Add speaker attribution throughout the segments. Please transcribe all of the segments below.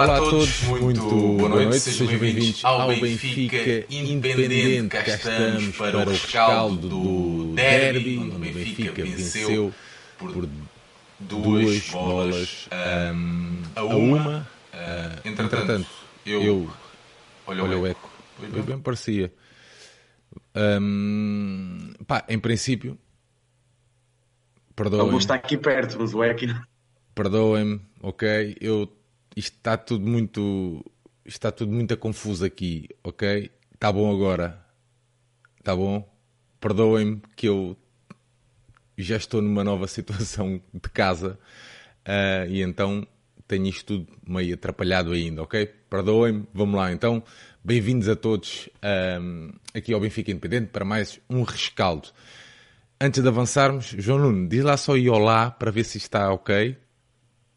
Speaker 1: Olá, Olá a todos, muito, muito boa noite, noite sejam bem-vindos ao Benfica, Benfica Independente. Cá estamos para o rescaldo do derby, onde o Benfica venceu por duas bolas um, a uma. Uh, entretanto, eu, eu olha, olha o eco, eu bem parecia. Um, pá, em princípio,
Speaker 2: perdoem-me. está aqui perto, mas o eco.
Speaker 1: Perdoem-me, ok? Eu isto está tudo muito. Está tudo muito confuso aqui, ok? Está bom agora. Está bom? Perdoem-me que eu já estou numa nova situação de casa uh, e então tenho isto tudo meio atrapalhado ainda, ok? Perdoem-me, vamos lá então. Bem-vindos a todos uh, aqui ao Benfica Independente para mais um rescaldo. Antes de avançarmos, João Nuno, diz lá só e olá para ver se está ok.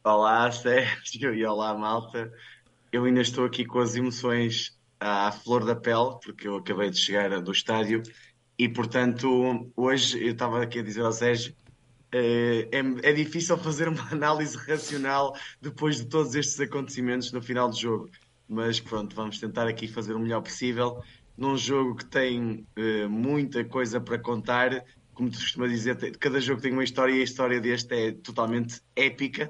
Speaker 2: Olá, Sérgio, e olá, malta. Eu ainda estou aqui com as emoções à flor da pele, porque eu acabei de chegar do estádio e, portanto, hoje eu estava aqui a dizer ao Sérgio. Eh, é, é difícil fazer uma análise racional depois de todos estes acontecimentos no final do jogo, mas pronto, vamos tentar aqui fazer o melhor possível num jogo que tem uh, muita coisa para contar. Como tu costuma dizer, cada jogo tem uma história e a história deste é totalmente épica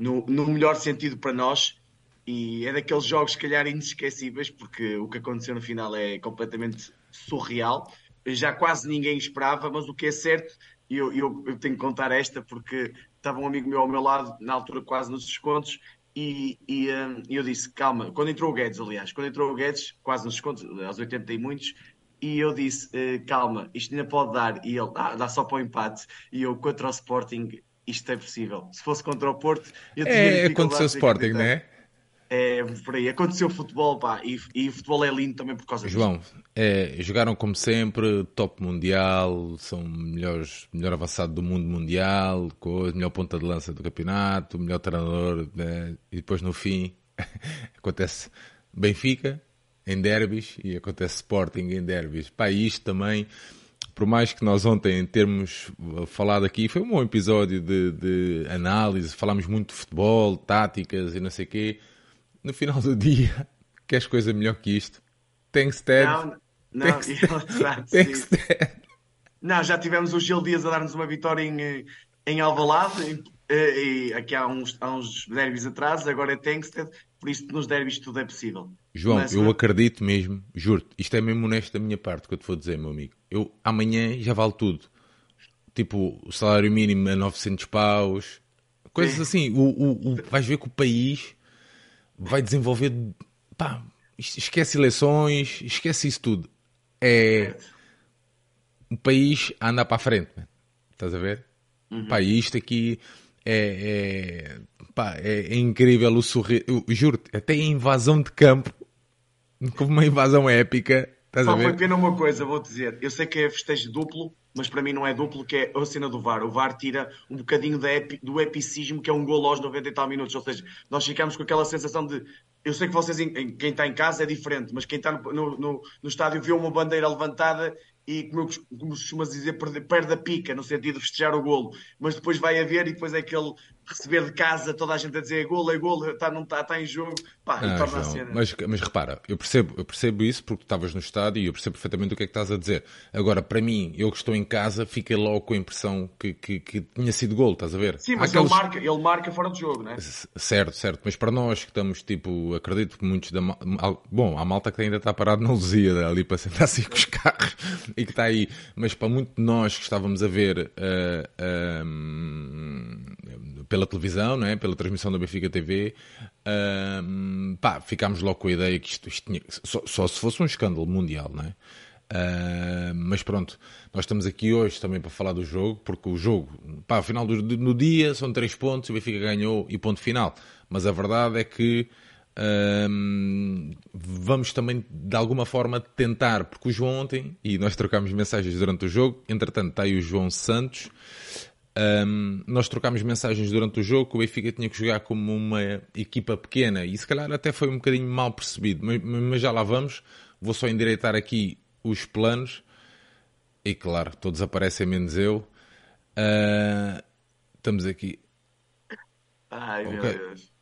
Speaker 2: no, no melhor sentido para nós. E é daqueles jogos, se calhar, inesquecíveis, porque o que aconteceu no final é completamente surreal. Já quase ninguém esperava, mas o que é certo, e eu, eu, eu, tenho que contar esta, porque estava um amigo meu ao meu lado, na altura quase nos descontos, e, e um, eu disse: calma, quando entrou o Guedes, aliás, quando entrou o Guedes, quase nos descontos, aos 80 e muitos, e eu disse: uh, calma, isto ainda pode dar, e ele ah, dá só para o empate, e eu contra o Sporting isto é possível. Se fosse contra o Porto,
Speaker 1: eu tinha É, aconteceu o Sporting, não é?
Speaker 2: É, por aí. Aconteceu futebol, pá, e, e o futebol é lindo também por causa
Speaker 1: João, disso. João, é, jogaram como sempre, top mundial, são melhores, melhor avançado do mundo mundial, coisa, melhor ponta de lança do campeonato, melhor treinador, né? e depois no fim acontece Benfica em derbys e acontece Sporting em derbys. Pá, isto também por mais que nós ontem termos falado aqui, foi um bom episódio de, de análise, falámos muito de futebol, táticas e não sei o quê. No final do dia, queres coisa melhor que isto? Thanks, Ted.
Speaker 2: Não, não, Thanks, Thanks, Ted. Não, já tivemos o Gil Dias a dar-nos uma vitória em, em Alvalade, em, eh, e, aqui há uns, há uns derbys atrás, agora é Tankstead, por isso nos derbys tudo é possível.
Speaker 1: João, Mas, eu acredito mesmo, juro isto é mesmo honesto da minha parte que eu te vou dizer, meu amigo. Eu amanhã já vale tudo. Tipo, o salário mínimo a 900 paus, coisas é. assim. O, o, o, vais ver que o país vai desenvolver. Pá, esquece eleições, esquece isso tudo. É. O país a andar para a frente, man. estás a ver? Uhum. Pá, isto aqui é, é, pá, é, é incrível o sorriso. Juro, até a invasão de campo, como uma invasão épica. Estás Só a
Speaker 2: pena uma coisa, vou dizer. Eu sei que é festejo duplo, mas para mim não é duplo, que é a cena do VAR. O VAR tira um bocadinho epi, do epicismo, que é um gol aos 90 e tal minutos. Ou seja, nós ficamos com aquela sensação de. Eu sei que vocês, quem está em casa é diferente, mas quem está no, no, no estádio vê uma bandeira levantada e, como, eu, como costumas dizer, perde, perde a pica, no sentido de festejar o golo. Mas depois vai haver e depois é aquele receber de casa toda a gente a dizer golo, é golo, está, não está, está em jogo, pá, ah, torna João, a cena.
Speaker 1: Mas, mas repara, eu percebo, eu percebo isso porque tu estavas no estádio e eu percebo perfeitamente o que é que estás a dizer. Agora, para mim, eu que estou em casa, fiquei logo com a impressão que, que, que tinha sido golo, estás a ver?
Speaker 2: Sim, mas aqueles... ele, marca, ele marca fora do jogo, não é?
Speaker 1: Certo, certo, mas para nós que estamos, tipo, acredito que muitos da bom, há malta que ainda está parado na Luzia ali para sentar assim com os carros e que está aí, mas para muito de nós que estávamos a ver uh, uh, pela televisão, não é? pela transmissão da Benfica TV, uh, pá, ficámos logo com a ideia que isto, isto tinha, só, só, se fosse um escândalo mundial, não é? Uh, mas pronto, nós estamos aqui hoje também para falar do jogo, porque o jogo, pá, ao final do no dia são três pontos, o Benfica ganhou e ponto final. Mas a verdade é que uh, vamos também de alguma forma tentar, porque o João ontem, e nós trocámos mensagens durante o jogo, entretanto está aí o João Santos, um, nós trocámos mensagens durante o jogo o Benfica tinha que jogar como uma equipa pequena e se calhar até foi um bocadinho mal percebido, mas, mas já lá vamos. Vou só endireitar aqui os planos e claro, todos aparecem menos eu. Uh, estamos aqui.
Speaker 2: Ai okay. meu Deus.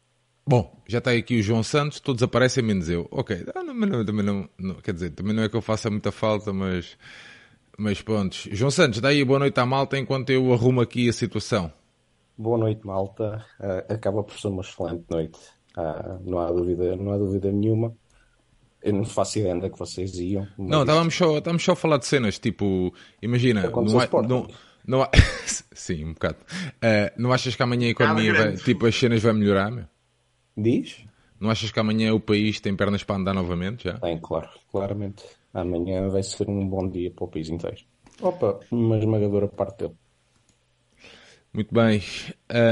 Speaker 1: Bom, já está aqui o João Santos, todos aparecem menos eu. Ok, ah, não, não, também não, não, quer dizer, também não é que eu faça muita falta, mas, mas pronto. João Santos, dá aí boa noite à malta enquanto eu arrumo aqui a situação.
Speaker 3: Boa noite, malta. Uh, acaba por ser uma excelente noite. Uh, não, há dúvida, não há dúvida nenhuma. Eu não faço ideia onde é que vocês iam.
Speaker 1: Não, estávamos só, estávamos só a falar de cenas, tipo, imagina, não, há, não, não há... Sim, um bocado. Uh, não achas que amanhã a economia, vai, tipo, as cenas vão melhorar, meu?
Speaker 3: Diz?
Speaker 1: Não achas que amanhã o país tem pernas para andar novamente já?
Speaker 3: Tem, claro, claramente. Amanhã vai ser um bom dia para o país inteiro. Opa, uma esmagadora parte dele.
Speaker 1: Muito bem.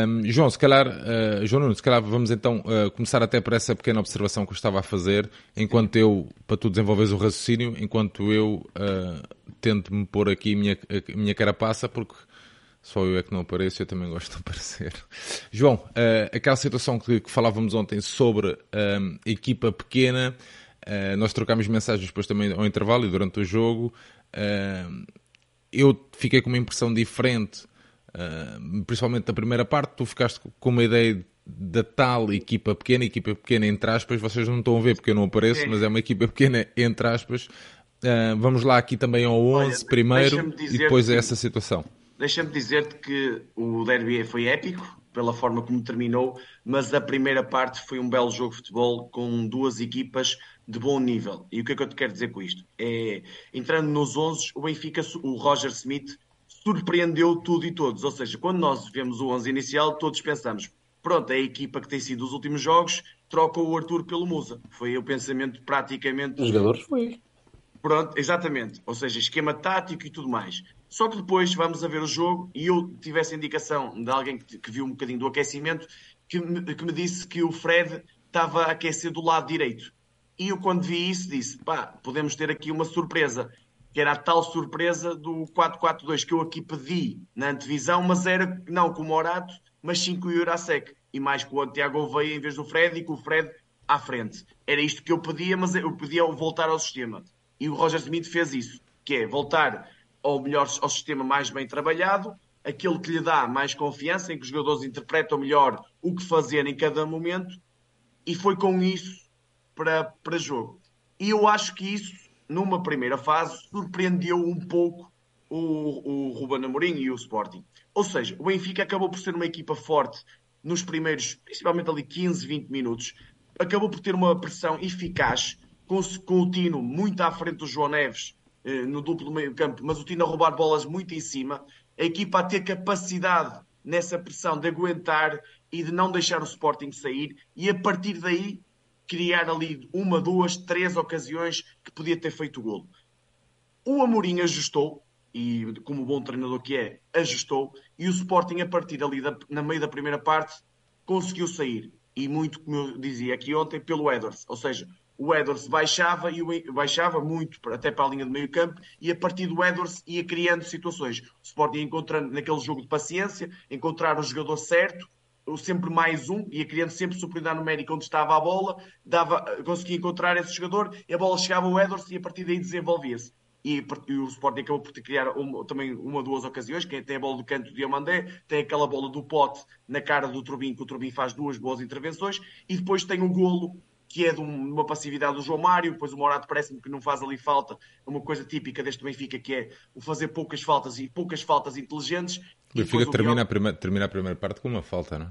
Speaker 1: Um, João, se calhar, uh, João Nuno, se calhar vamos então uh, começar até por essa pequena observação que eu estava a fazer, enquanto eu, para tu desenvolveres o raciocínio, enquanto eu uh, tento me pôr aqui a minha, a minha carapaça, porque só eu é que não apareço, eu também gosto de aparecer. João, aquela situação que, que, falávamos ontem sobre uh, equipa pequena, uh, nós trocámos mensagens depois também ao intervalo e durante o jogo. eu fiquei com uma impressão diferente, principalmente da primeira parte. Tu ficaste com uma ideia da tal equipa pequena, equipa pequena entre aspas, vocês não estão a ver porque eu não apareço, Sim. mas é uma equipa pequena entre aspas. vamos lá aqui também ao 11 Olha, primeiro e depois a essa situação
Speaker 2: deixa-me dizer-te que o derby foi épico pela forma como terminou, mas a primeira parte foi um belo jogo de futebol com duas equipas de bom nível. E o que é que eu te quero dizer com isto? É, entrando nos 11, o Benfica, o Roger Smith, surpreendeu tudo e todos. Ou seja, quando nós vemos o 11 inicial, todos pensamos, pronto, é a equipa que tem sido os últimos jogos, troca o Arthur pelo Musa. Foi o pensamento praticamente...
Speaker 3: Os jogadores foi.
Speaker 2: Pronto, exatamente. Ou seja, esquema tático e tudo mais. Só que depois vamos a ver o jogo e eu tive essa indicação de alguém que, que viu um bocadinho do aquecimento que me, que me disse que o Fred estava a aquecer do lado direito. E eu, quando vi isso, disse: pá, podemos ter aqui uma surpresa, que era a tal surpresa do 4-4-2 que eu aqui pedi na antevisão, mas era não com o Morato, mas sim com o Jurasek. E mais com o Tiago veio em vez do Fred e com o Fred à frente. Era isto que eu pedia, mas eu pedia voltar ao sistema. E o Roger Smith fez isso, que é voltar ao melhor ao sistema mais bem trabalhado, aquele que lhe dá mais confiança, em que os jogadores interpretam melhor o que fazer em cada momento, e foi com isso para, para jogo. E eu acho que isso, numa primeira fase, surpreendeu um pouco o, o Ruben Amorim e o Sporting. Ou seja, o Benfica acabou por ser uma equipa forte nos primeiros, principalmente ali 15, 20 minutos, acabou por ter uma pressão eficaz, com, com o Tino muito à frente do João Neves no duplo meio campo, mas o Tino a roubar bolas muito em cima, a equipa a ter capacidade nessa pressão de aguentar e de não deixar o Sporting sair e a partir daí criar ali uma, duas, três ocasiões que podia ter feito o golo. O Amorim ajustou, e como bom treinador que é, ajustou, e o Sporting a partir ali, da, na meio da primeira parte, conseguiu sair. E muito, como eu dizia aqui ontem, pelo Edwards. Ou seja, o Edwards baixava e baixava muito até para a linha de meio campo e a partir do Edwards ia criando situações. O Sporting encontrando naquele jogo de paciência, encontrar o jogador certo, o sempre mais um, ia criando sempre superioridade numérica onde estava a bola, dava, conseguia encontrar esse jogador e a bola chegava ao Edwards e a partir daí desenvolvia-se. E, e, o Sporting acabou por criar também uma ou duas ocasiões. Quem tem a bola do canto do Diamandé, tem aquela bola do pote na cara do Turbin, que o Turbin faz duas boas intervenções, e depois tem um golo que é de uma passividade do João Mário, depois o Morato parece-me que não faz ali falta, é uma coisa típica deste Benfica, que é o fazer poucas faltas e poucas faltas inteligentes.
Speaker 1: O Benfica termina, a primeira, termina a primeira parte com uma falta, não é?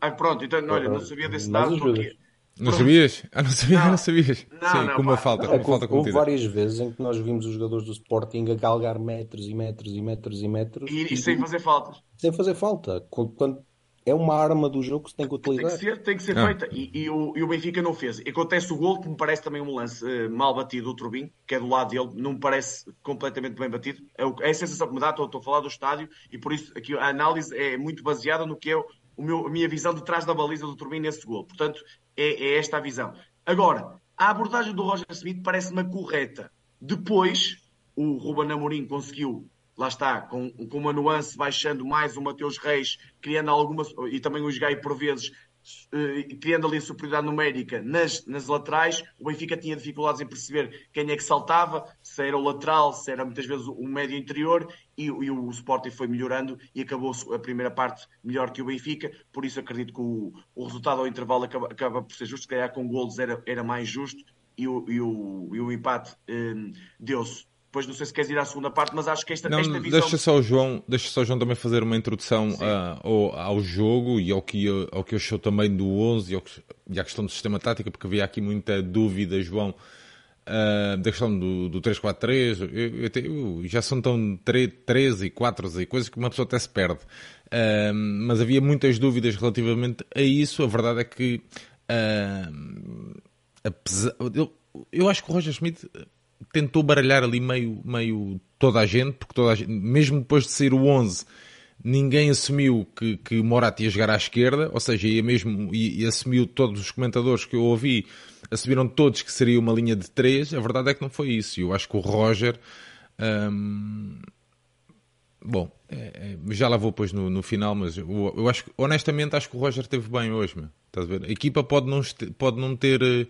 Speaker 2: Ah, pronto, então olha, não sabia desse dado porque...
Speaker 1: Não Pronto. sabias? Ah, não sabia, não, não sabias. Não, Sim, não, com uma pá, falta, com uma falta
Speaker 3: Houve várias vezes em que nós vimos os jogadores do Sporting a galgar metros e metros e metros e metros.
Speaker 2: E, e, e sem fazer faltas.
Speaker 3: Sem fazer falta. Quando, é uma arma do jogo que se tem que utilizar.
Speaker 2: Tem que ser, tem que ser feita. E, e, o, e, o, Benfica não fez. E acontece o gol, que me parece também um lance uh, mal batido do Turbin, que é do lado dele, não me parece completamente bem batido. É, o, é a sensação que me dá, estou, estou, a falar do estádio, e por isso aqui a análise é muito baseada no que é o meu, a minha visão de trás da baliza do Turbin nesse gol. Portanto, é, é esta a visão. Agora, a abordagem do Roger Smith parece-me correta. Depois, o Ruben Amorim conseguiu lá está, com, com uma nuance baixando mais o Mateus Reis, criando algumas, e também o Gai por vezes, uh, criando ali a superioridade numérica nas, nas laterais, o Benfica tinha dificuldades em perceber quem é que saltava, se era o lateral, se era muitas vezes o médio interior, e, e o Sporting foi melhorando e acabou a primeira parte melhor que o Benfica, por isso acredito que o, o resultado ao intervalo acaba, acaba por ser justo, se calhar com golos era, era mais justo, e o, e o, e o empate um, deu-se depois não sei se queres ir à segunda parte, mas acho que esta,
Speaker 1: não,
Speaker 2: esta visão...
Speaker 1: Deixa só o João, deixa só o João também fazer uma introdução uh, ao, ao, jogo e ao que, ao que achou também do 11 e, ao, e à questão do sistema tático, porque havia aqui muita dúvida, João, uh, da questão do, do 3-4-3. Eu, eu, já são tão 13 e 4 e coisas que uma pessoa até se perde. Uh, mas havia muitas dúvidas relativamente a isso. A verdade é que apesar, eu, eu acho que o Roger Schmidt tentou baralhar ali meio, meio toda a gente, porque toda gente, mesmo depois de sair o 11, ninguém assumiu que, que Morat ia jogar à esquerda, ou seja, ia mesmo, e, assumiu todos os comentadores que eu ouvi, assumiram todos que seria uma linha de 3, a verdade é que não foi isso, eu acho que o Roger, hum, bom, é, é, já lá vou depois no, no final, mas eu, eu, acho honestamente, acho que o Roger teve bem hoje, meu. estás a ver? A equipa pode não, pode não ter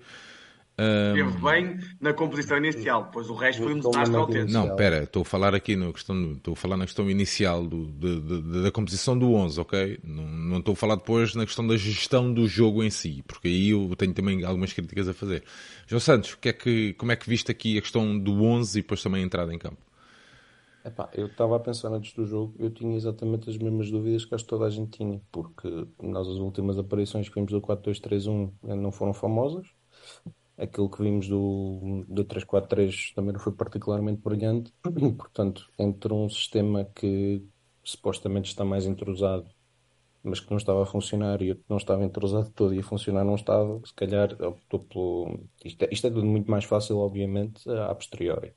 Speaker 1: eh,
Speaker 2: Esteve bem na composição inicial, depois o resto foi um desastre autêntico.
Speaker 1: Não, espera, estou a falar aqui na questão, estou a falar na questão inicial do, de, de, da composição do 11, ok? Não, não estou a falar depois na questão da gestão do jogo em si, porque aí eu tenho também algumas críticas a fazer. João Santos, que é que, como é que viste aqui a questão do 11 e depois também a entrada em campo?
Speaker 3: Epá, eu estava a pensar antes do jogo, eu tinha exatamente as mesmas dúvidas que acho que toda a gente tinha, porque nós as últimas aparições que vimos do 4-2-3-1 não foram famosas, aquilo que vimos do, do 343 também não foi particularmente brilhante. Portanto, entre um sistema que supostamente está mais entrosado, mas que não estava a funcionar e outro não estava entrosado todo e a funcionar não estava, se calhar optou pelo. Isto é, isto é tudo muito mais fácil, obviamente, a posteriori.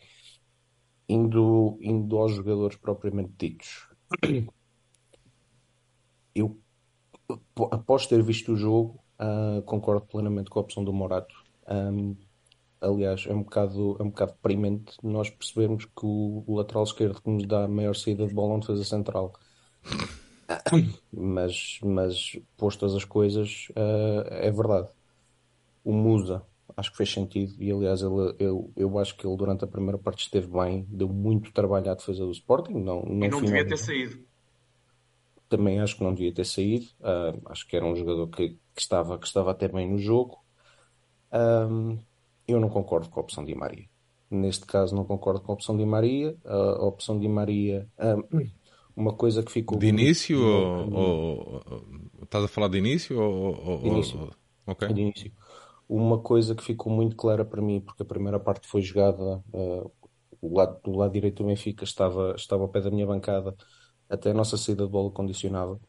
Speaker 3: Indo, indo aos jogadores propriamente ditos. Eu, após ter visto o jogo, uh, concordo plenamente com a opção do Morato um, aliás, é um bocado, é um bocado deprimente nós percebermos que o, o lateral esquerdo que nos dá a maior saída de bola é um defesa central. mas, mas postas as coisas, uh, é verdade. O Musa, acho que fez sentido, e aliás, ele, eu, eu acho que ele durante a primeira parte esteve bem, deu muito trabalho à defesa do Sporting. Não, não
Speaker 2: e não devia ter saído.
Speaker 3: Também acho que não devia ter saído. Uh, acho que era um jogador que, que, estava, que estava até bem no jogo. Um, eu não concordo com a opção de Maria. Neste caso, não concordo com a opção de Maria. A opção de Maria, um, uma coisa que ficou.
Speaker 1: De início ou, ou, Estás a falar de início? Ou,
Speaker 3: de início. Okay. De início. Uma coisa que ficou muito clara para mim, porque a primeira parte foi jogada, uh, o lado, do lado direito do Benfica estava, estava ao pé da minha bancada até a nossa saída de bola condicionava.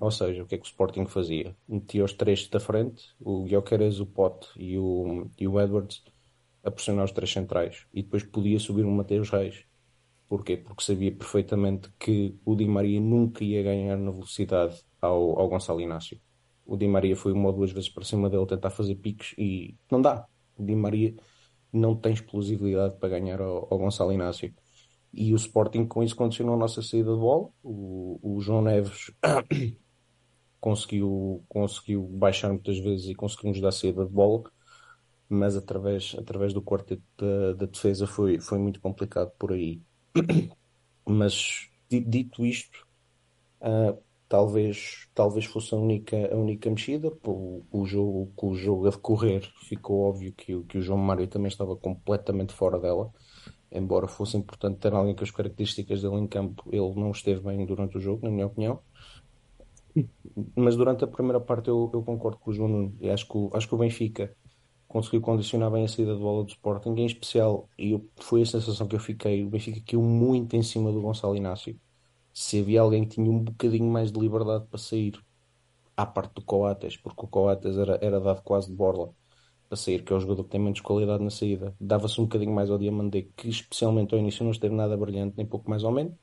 Speaker 3: Ou seja, o que é que o Sporting fazia? Metia os três da frente, o Gyökeres, o Pote e o, e o Edwards, a pressionar os três centrais. E depois podia subir o Mateus Reis. Porquê? Porque sabia perfeitamente que o Di Maria nunca ia ganhar na velocidade ao, ao Gonçalo Inácio. O Di Maria foi uma ou duas vezes para cima dele tentar fazer piques e não dá. O Di Maria não tem explosividade para ganhar ao, ao Gonçalo Inácio. E o Sporting com isso condicionou a nossa saída de bola. O, o João Neves conseguiu, conseguiu baixar muitas vezes e conseguimos dar saída de bola, mas através, através do quarteto da, da defesa foi, foi muito complicado por aí. mas dito isto, uh, talvez, talvez fosse a única, a única mexida. O, o, jogo, o jogo a decorrer, ficou óbvio que, que o João Mário também estava completamente fora dela embora fosse importante ter alguém com as características dele em campo, ele não esteve bem durante o jogo, na minha opinião. Mas durante a primeira parte eu, eu concordo com o João Nuno. E acho que, o, acho que o Benfica conseguiu condicionar bem a saída de bola do Sporting, em especial, e eu, foi a sensação que eu fiquei, o Benfica caiu muito em cima do Gonçalo Inácio. Se havia alguém que tinha um bocadinho mais de liberdade para sair, à parte do Coates, porque o Coates era, era dado quase de borla a sair, que é o jogador que tem menos qualidade na saída. Dava-se um bocadinho mais ao Diamandé, que especialmente ao início não esteve nada brilhante, nem pouco mais ou menos.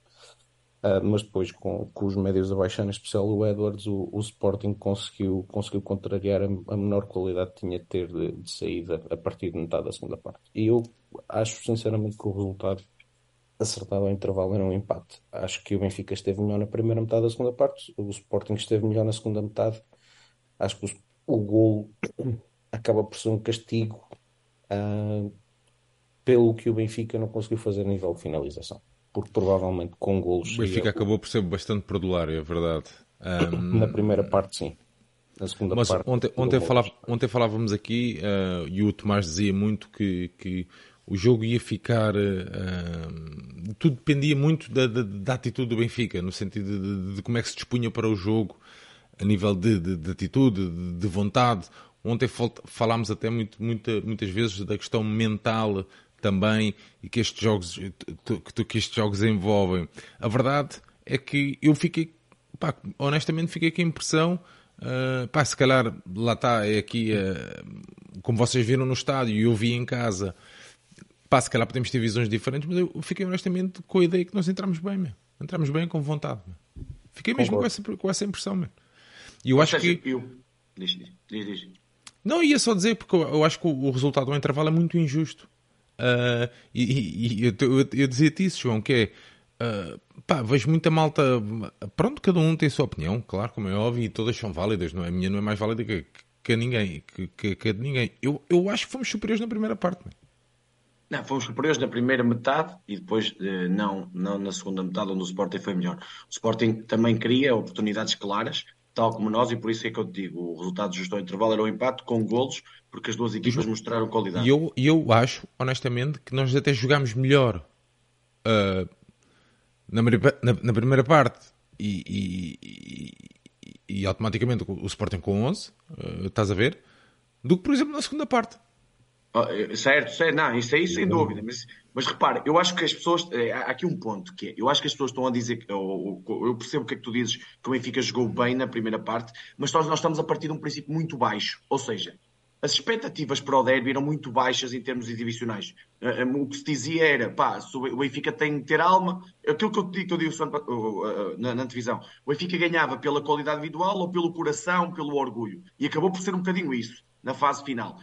Speaker 3: Uh, mas depois, com, com os médios abaixando, em especial o Edwards, o, o Sporting conseguiu, conseguiu contrariar a, a menor qualidade que tinha de ter de, de, saída a partir de metade da segunda parte. E eu acho sinceramente que o resultado acertado ao intervalo era um empate. Acho que o Benfica esteve melhor na primeira metade da segunda parte, o Sporting esteve melhor na segunda metade. Acho que o o gol acaba por ser um castigo uh, pelo que o Benfica não conseguiu fazer a nível de finalização. Porque provavelmente com golos.
Speaker 1: O Benfica acabou por ser bastante perdulário, é verdade.
Speaker 3: Um... Na primeira parte, sim. Na segunda
Speaker 1: Mas
Speaker 3: parte.
Speaker 1: Ontem, ontem, falava, ontem falávamos aqui uh, e o Tomás dizia muito que, que o jogo ia ficar. Uh, tudo dependia muito da, da, da, atitude do Benfica, no sentido de, de, de, como é que se dispunha para o jogo, a nível de, de atitude, de, vontade. Ontem falámos até muito, muita, muitas vezes da questão mental também e que estes jogos, que, que estes jogos envolvem. A verdade é que eu fiquei, pá, honestamente, fiquei com a impressão. Uh, pá, se calhar lá está, é aqui, uh, como vocês viram no estádio e eu vi em casa, Pá, se calhar podemos ter visões diferentes, mas eu fiquei honestamente com a ideia que nós entramos bem, meu. Entramos bem com vontade. Meu. Fiquei mesmo com essa, com essa impressão, meu. E eu acho seja, que. Eu...
Speaker 2: Diz, diz, diz.
Speaker 1: Não, ia só dizer, porque eu acho que o resultado do intervalo é muito injusto. Uh, e, e, eu, eu, eu dizia-te isso, João, que é. Uh, pá, vejo muita malta. Pronto, cada um tem a sua opinião, claro, como é óbvio, e todas são válidas, não é? A minha não é mais válida que, que a ninguém, que, que, que de ninguém. Eu, eu acho que fomos superiores na primeira parte, meu.
Speaker 2: Não, fomos superiores na primeira metade e depois eh, não, não na segunda metade, onde o Sporting foi melhor. O Sporting também cria oportunidades claras, tal como nós, e por isso é que eu te digo: o resultado justo ao intervalo era o um empate com golos, porque as duas equipas mostraram qualidade.
Speaker 1: E eu, eu acho, honestamente, que nós até jogámos melhor uh, na, na, na, primeira parte e, e, e, e, automaticamente o Sporting com 11, uh, estás a ver, do que, por exemplo, na segunda parte.
Speaker 2: Oh, certo, certo, não, isso aí sem dúvida, mas, mas repare, eu acho que as pessoas, é, há aqui um ponto que é, eu acho que as pessoas estão a dizer, eu, eu percebo o que é que tu dizes, que o Benfica jogou bem na primeira parte, mas nós, nós estamos a partir de um princípio muito baixo, ou seja, as expectativas para o derby eram muito baixas em termos individuais. Eh, eh, o que se dizia era, pá, o Benfica tem que ter alma, aquilo que eu, que eu digo na, na divisão, o Benfica ganhava pela qualidade individual ou pelo coração, pelo orgulho, e acabou por ser um bocadinho isso, na fase final.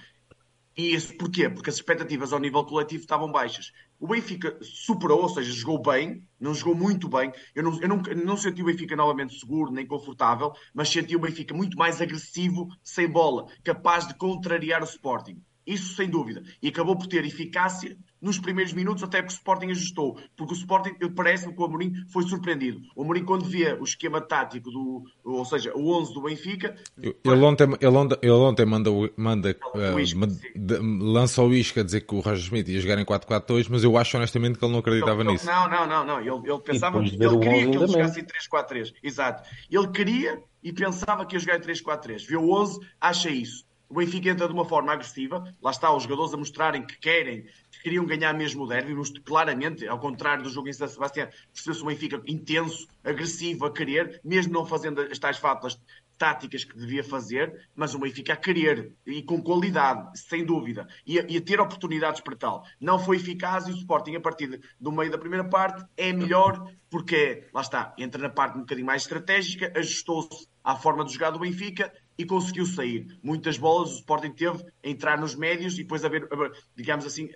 Speaker 2: E isso porquê? Porque as expectativas ao nível coletivo estavam baixas. O Benfica superou, ou seja, jogou bem, não jogou muito bem. Eu não, eu não, não senti o Benfica novamente seguro nem confortável, mas senti o Benfica muito mais agressivo, sem bola, capaz de contrariar o Sporting. Isso sem dúvida. E acabou por ter eficácia nos primeiros minutos, até que o Sporting ajustou. Porque o Sporting, parece-me que o Amorim foi surpreendido. O Amorim, quando via o esquema tático, do, ou seja, o 11 do Benfica...
Speaker 1: Ele ontem, ele ontem, ele ontem manda, manda, uh, lança o isca a dizer que o Roger Smith ia jogar em 4-4-2, mas eu acho honestamente que ele não acreditava
Speaker 2: ele,
Speaker 1: nisso.
Speaker 2: Não, não, não. não. Ele, ele pensava que ele queria que ele jogasse em 3-4-3. Exato. Ele queria e pensava que ia jogar em 3-4-3. Vê o 11, acha isso. O Benfica entra de uma forma agressiva, lá está os jogadores a mostrarem que querem, que queriam ganhar mesmo o derby, claramente, ao contrário do jogo em São Sebastião, percebeu-se o Benfica intenso, agressivo, a querer, mesmo não fazendo as tais faltas táticas que devia fazer, mas o Benfica a querer e com qualidade, sem dúvida, e a, e a, ter oportunidades para tal. Não foi eficaz e o Sporting, a partir do meio da primeira parte, é melhor porque, lá está, entra na parte um bocadinho mais estratégica, ajustou-se à forma de jogar do Benfica e conseguiu sair. Muitas bolas o Sporting teve a entrar nos médios e depois haver, digamos assim,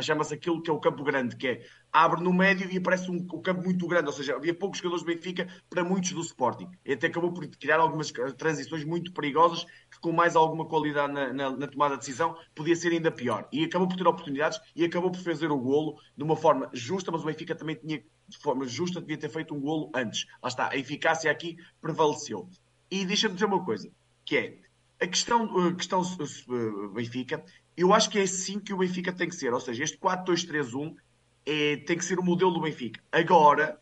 Speaker 2: chama-se aquilo que é o campo grande, que é abre no médio e aparece um, um, campo muito grande, ou seja, havia poucos jogadores do Benfica para muitos do Sporting. E até acabou por criar algumas transições muito perigosas que com mais alguma qualidade na, na, na, tomada de decisão podia ser ainda pior. E acabou por ter oportunidades e acabou por fazer o golo de uma forma justa, mas o Benfica também tinha, de forma justa, devia ter feito um golo antes. Lá está, a eficácia aqui prevaleceu. E deixa-me dizer uma coisa, que é a questão, a questão uh, Benfica, eu acho que é assim que o Benfica tem que ser. Ou seja, este 4-2-3-1 é, tem que ser o modelo do Benfica. Agora,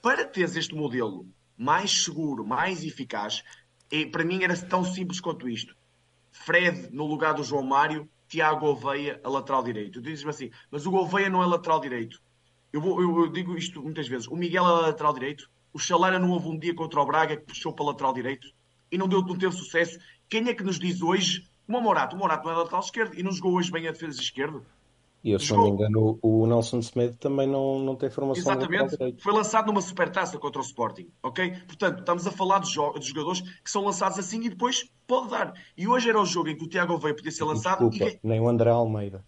Speaker 2: para teres este modelo mais seguro, mais eficaz, é, para mim era tão simples quanto isto. Fred no lugar do João Mário, Tiago Oveia a lateral direito. Dizes-me assim, mas o Oveia não é lateral direito. Eu, vou, eu, eu, digo isto muitas vezes. O Miguel é lateral direito. O Chalera não houve um dia contra o Braga que puxou para o lateral direito e não, deu, não teve sucesso. Quem é que nos diz hoje, o Morato, o Morato não é lateral esquerdo e não jogou hoje bem a defesa esquerda?
Speaker 3: E eu, se não me engano, o Nelson Semedo também não, não tem formação
Speaker 2: Exatamente. Foi lançado numa supertaça contra o Sporting, ok? Portanto, estamos a falar de, de, jogadores que são lançados assim e depois pode dar. E hoje era o jogo em que o Tiago veio podia ser lançado
Speaker 3: Desculpa, e... nem o André Almeida.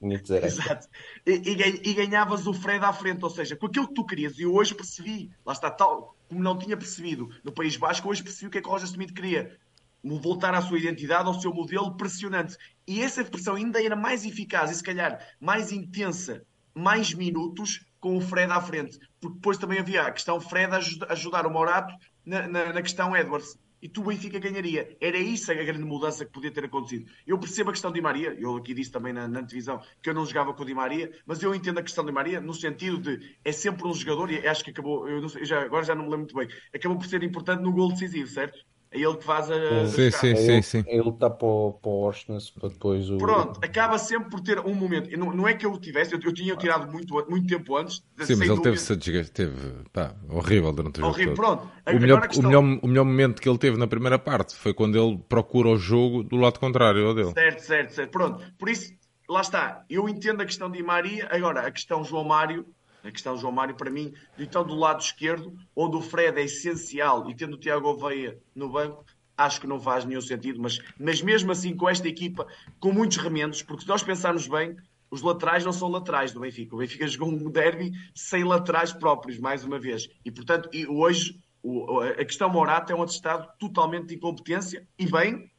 Speaker 2: Exato. E, e, e, ganhavas o Fred à frente, ou seja, com aquilo que tu querias. E hoje percebi, lá está, tal como não tinha percebido no País Basco, hoje percebi o que é que o Roger Smith queria. voltar à sua identidade, ao seu modelo pressionante. E essa pressão ainda era mais eficaz e, se calhar, mais intensa, mais minutos com o Fred à frente. Porque depois também havia a questão Fred ajudar o Morato na, na, na questão Edwards e tu Benfica ganharia. Era isso a grande mudança que podia ter acontecido. Eu percebo a questão de Di Maria, eu aqui disse também na, na televisão que eu não jogava com o Di Maria, mas eu entendo a questão de Di Maria no sentido de é sempre um jogador, e acho que acabou, eu sei, já, agora já não me lembro muito bem, acabou por ser importante no gol decisivo, certo? É ele que faz a.
Speaker 1: Sim, sim, sim, sim.
Speaker 3: Ele está para o, para o Orsnes para depois o.
Speaker 2: Pronto, acaba sempre por ter um momento. Não, não é que eu o tivesse, eu, eu tinha tirado muito, muito tempo antes.
Speaker 1: Sim, mas ele teve, teve pá, horrível durante o
Speaker 2: horrível,
Speaker 1: jogo.
Speaker 2: Pronto.
Speaker 1: O melhor, questão... o, melhor, o melhor momento que ele teve na primeira parte foi quando ele procura o jogo do lado contrário ao dele.
Speaker 2: Certo, certo, certo. Pronto, por isso, lá está. Eu entendo a questão de Maria, agora a questão João Mário a questão João Mário, para mim, então do lado esquerdo, onde o Fred é essencial e tendo o Tiago Oveia no banco, acho que não faz nenhum sentido, mas, mas mesmo assim com esta equipa, com muitos remendos, porque se nós pensarmos bem, os laterais não são laterais do Benfica. O Benfica jogou um derby sem laterais próprios, mais uma vez. E, portanto, e hoje o, a questão Morata é um atestado totalmente de incompetência e bem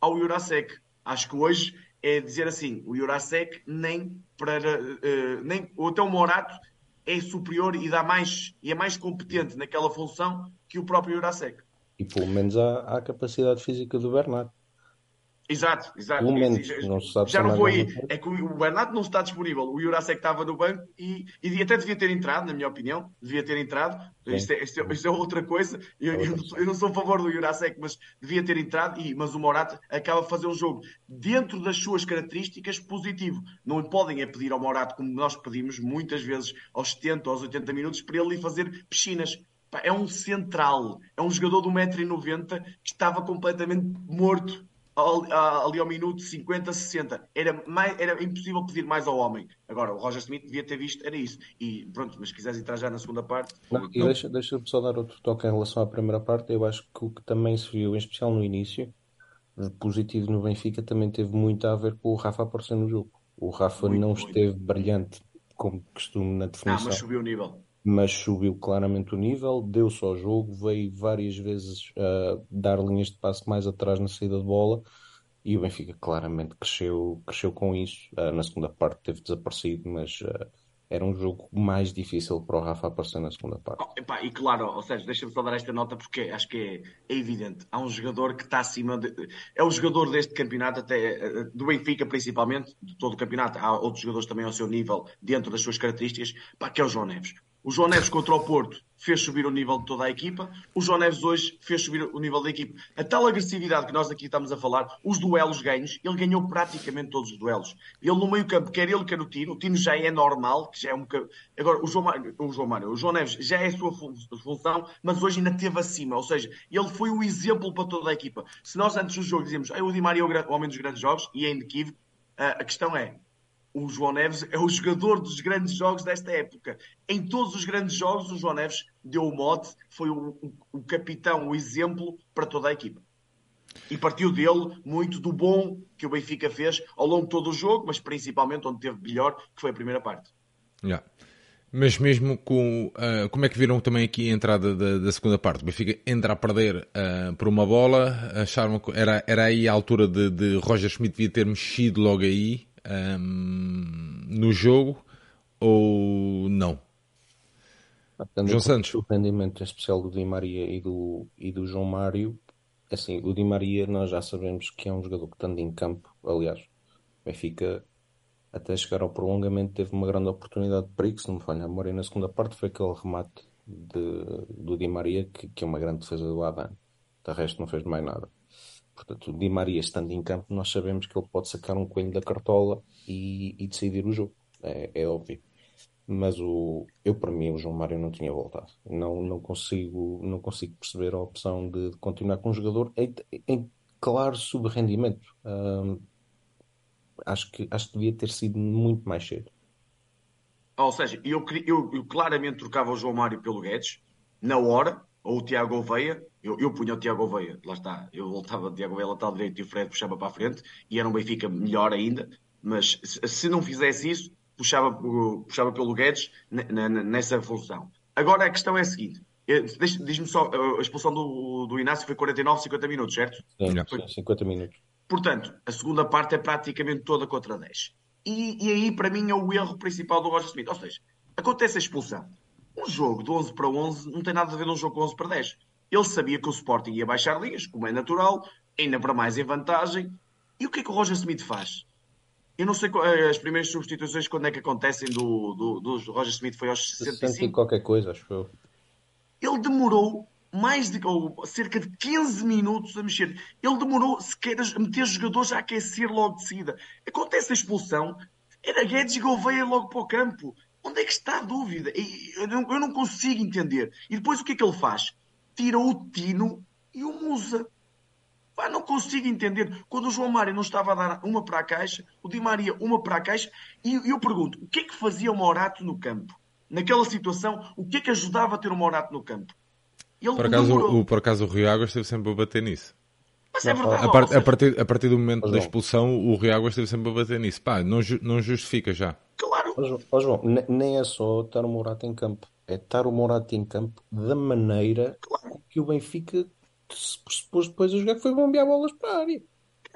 Speaker 2: ao Jurasek. Acho que hoje é dizer assim, o Jurasek nem para... Uh, nem, ou até o Morato é superior e dá mais e é mais competente naquela função que o próprio Jurasek.
Speaker 3: E pelo menos há, há a capacidade física do Bernardo.
Speaker 2: Exato, exato.
Speaker 3: Menos, não se sabe
Speaker 2: já não foi. É que o Bernardo não está disponível. O Jurasek estava no banco e, e até devia ter entrado, na minha opinião. Devia ter entrado. Isto é, isto, é, isto é, outra coisa. Eu, eu, eu, não sou a favor do Jurasek, mas devia ter entrado. E, mas o Morato acaba a fazer um jogo dentro das suas características positivo. Não podem é pedir ao Morato, como nós pedimos muitas vezes, aos 70, aos 80 minutos, para ele ir fazer piscinas é um central, é um jogador de 1,90m que estava completamente morto ali ao minuto 50, 60. Era, mais, era impossível pedir mais ao homem. Agora, o Roger Smith devia ter visto, era isso. E pronto, mas se quiseres entrar já na segunda parte.
Speaker 3: Não, e deixa, deixa só dar outro toque em relação à primeira parte. Eu acho que o que também se viu, em especial no início, positivo no Benfica, também teve muito a ver com o Rafa aparecer no jogo. O Rafa muito, não muito. esteve brilhante como costume na definição.
Speaker 2: Não, mas subiu o nível
Speaker 3: mas subiu claramente o nível, deu-se ao jogo, veio várias vezes uh, dar linhas de passe mais atrás na saída de bola e o Benfica claramente cresceu, cresceu com isso. Uh, na segunda parte teve desaparecido, mas uh, era um jogo mais difícil para o Rafa aparecer na segunda parte.
Speaker 2: Oh, epá, e claro, ou seja, deixa-me só dar esta nota porque acho que é, é, evidente. Há um jogador que está acima, de, é o jogador deste campeonato, até do Benfica principalmente, de todo o campeonato. Há outros jogadores também ao seu nível, dentro das suas características, pá, que é o João Neves. O João Neves contra o Porto fez subir o nível de toda a equipa. O João Neves hoje fez subir o nível da equipa. A tal agressividade que nós aqui estamos a falar, os duelos ganhos, ele ganhou praticamente todos os duelos. Ele no meio campo, quer ele, quer o Tino. O Tino já é normal, que já é um Agora, o João, o João Mário, o João Neves já é a sua função, mas hoje ainda teve acima. Ou seja, ele foi o exemplo para toda a equipa. Se nós antes do jogo dizemos, ah, o Di Maria é o homem dos grandes jogos, e é inequívoco, a questão é, o João Neves é o jogador dos grandes jogos desta época. Em todos os grandes jogos, o João Neves deu o mote, foi o, o, o capitão, o exemplo para toda a equipa. E partiu dele muito do bom que o Benfica fez ao longo de todo o jogo, mas principalmente onde teve melhor, que foi a primeira parte.
Speaker 1: Yeah. Mas mesmo com. Uh, como é que viram também aqui a entrada da, da segunda parte? O Benfica entra a perder uh, por uma bola, acharam que era, era aí a altura de, de Roger Schmidt devia ter mexido logo aí um, no jogo ou não?
Speaker 3: João Santos. O rendimento especial do Di Maria e do, e do João Mário, assim, o Di Maria nós já sabemos que é um jogador que estando em campo, aliás, Benfica até chegar ao prolongamento teve uma grande oportunidade de perigo, se não me falha a memória na segunda parte foi aquele remate de, do Di Maria que, que é uma grande defesa do Adan. De resto não fez mais nada. Portanto, o Di Maria estando em campo, nós sabemos que ele pode sacar um coelho da cartola e, e decidir o jogo. É, é, óbvio. Mas o, eu, para mim, o João Mário não tinha voltado. Não, não, consigo, não consigo perceber a opção de, continuar com um jogador em, em claro subrendimento. Hum, acho, que, acho que devia ter sido muito mais cedo.
Speaker 2: Ou seja, eu, eu, eu claramente trocava o João Mário pelo Guedes, na hora, ou o Tiago Oveia, eu, eu punha o Tiago Oveia, lá está, eu voltava o Tiago Oveia lateral direito e o Fred puxava para a frente, e era um Benfica melhor ainda, mas se, não fizesse isso, puxava, puxava pelo Guedes nessa função. Agora a questão é a seguinte: Eh, Diz-me só, eh, a expulsão do, do Inácio foi 49, 50 minutos, certo?
Speaker 3: Sim, sim, 50 minutos.
Speaker 2: Portanto, a segunda parte é praticamente toda contra 10. E, e aí, para mim, é o erro principal do Roger Smith. Ou seja, acontece a expulsão. Um jogo de 11 para 11 não tem nada a ver com um jogo de 11 para 10. Ele sabia que o Sporting ia baixar linhas, como é natural, ainda para mais em vantagem. E o que é que o Roger Smith faz? Eu não sei eh, as primeiras substituições quando é que acontecem do, do, do Roger Smith, foi aos
Speaker 3: 60 e
Speaker 2: 65.
Speaker 3: qualquer coisa, acho eu.
Speaker 2: Ele demorou mais de ou cerca de 15 minutos a mexer. Ele demorou sequer a meter os jogadores a aquecer logo de seguida. Acontece a expulsão, era Guedes e Gouveia logo para o campo. Onde é que está a dúvida? Eu não, eu não consigo entender. E depois o que é que ele faz? Tira o Tino e o Musa. Pá, não consigo entender. Quando o João Mário não estava a dar uma para a caixa, o Di Maria uma para a caixa, e eu pergunto, o que é que fazia o Morato no campo? Naquela situação, o que é que ajudava a ter o Morato no campo? Ele
Speaker 1: Por acaso,
Speaker 2: demorou.
Speaker 1: o, por acaso o Rio Águas esteve sempre a bater nisso.
Speaker 2: Mas é verdade.
Speaker 1: A, par-
Speaker 2: seja,
Speaker 1: a partir, a partir do momento da expulsão, o Rio Águas esteve sempre a bater nisso. Pá, não, ju- não justifica já.
Speaker 2: Claro,
Speaker 3: Ó João, ó, João, ne- nem é só estar o Morato em campo, é estar o Morato em campo da maneira que o Benfica se pôs depois a jogar, que foi bombear bolas para a área.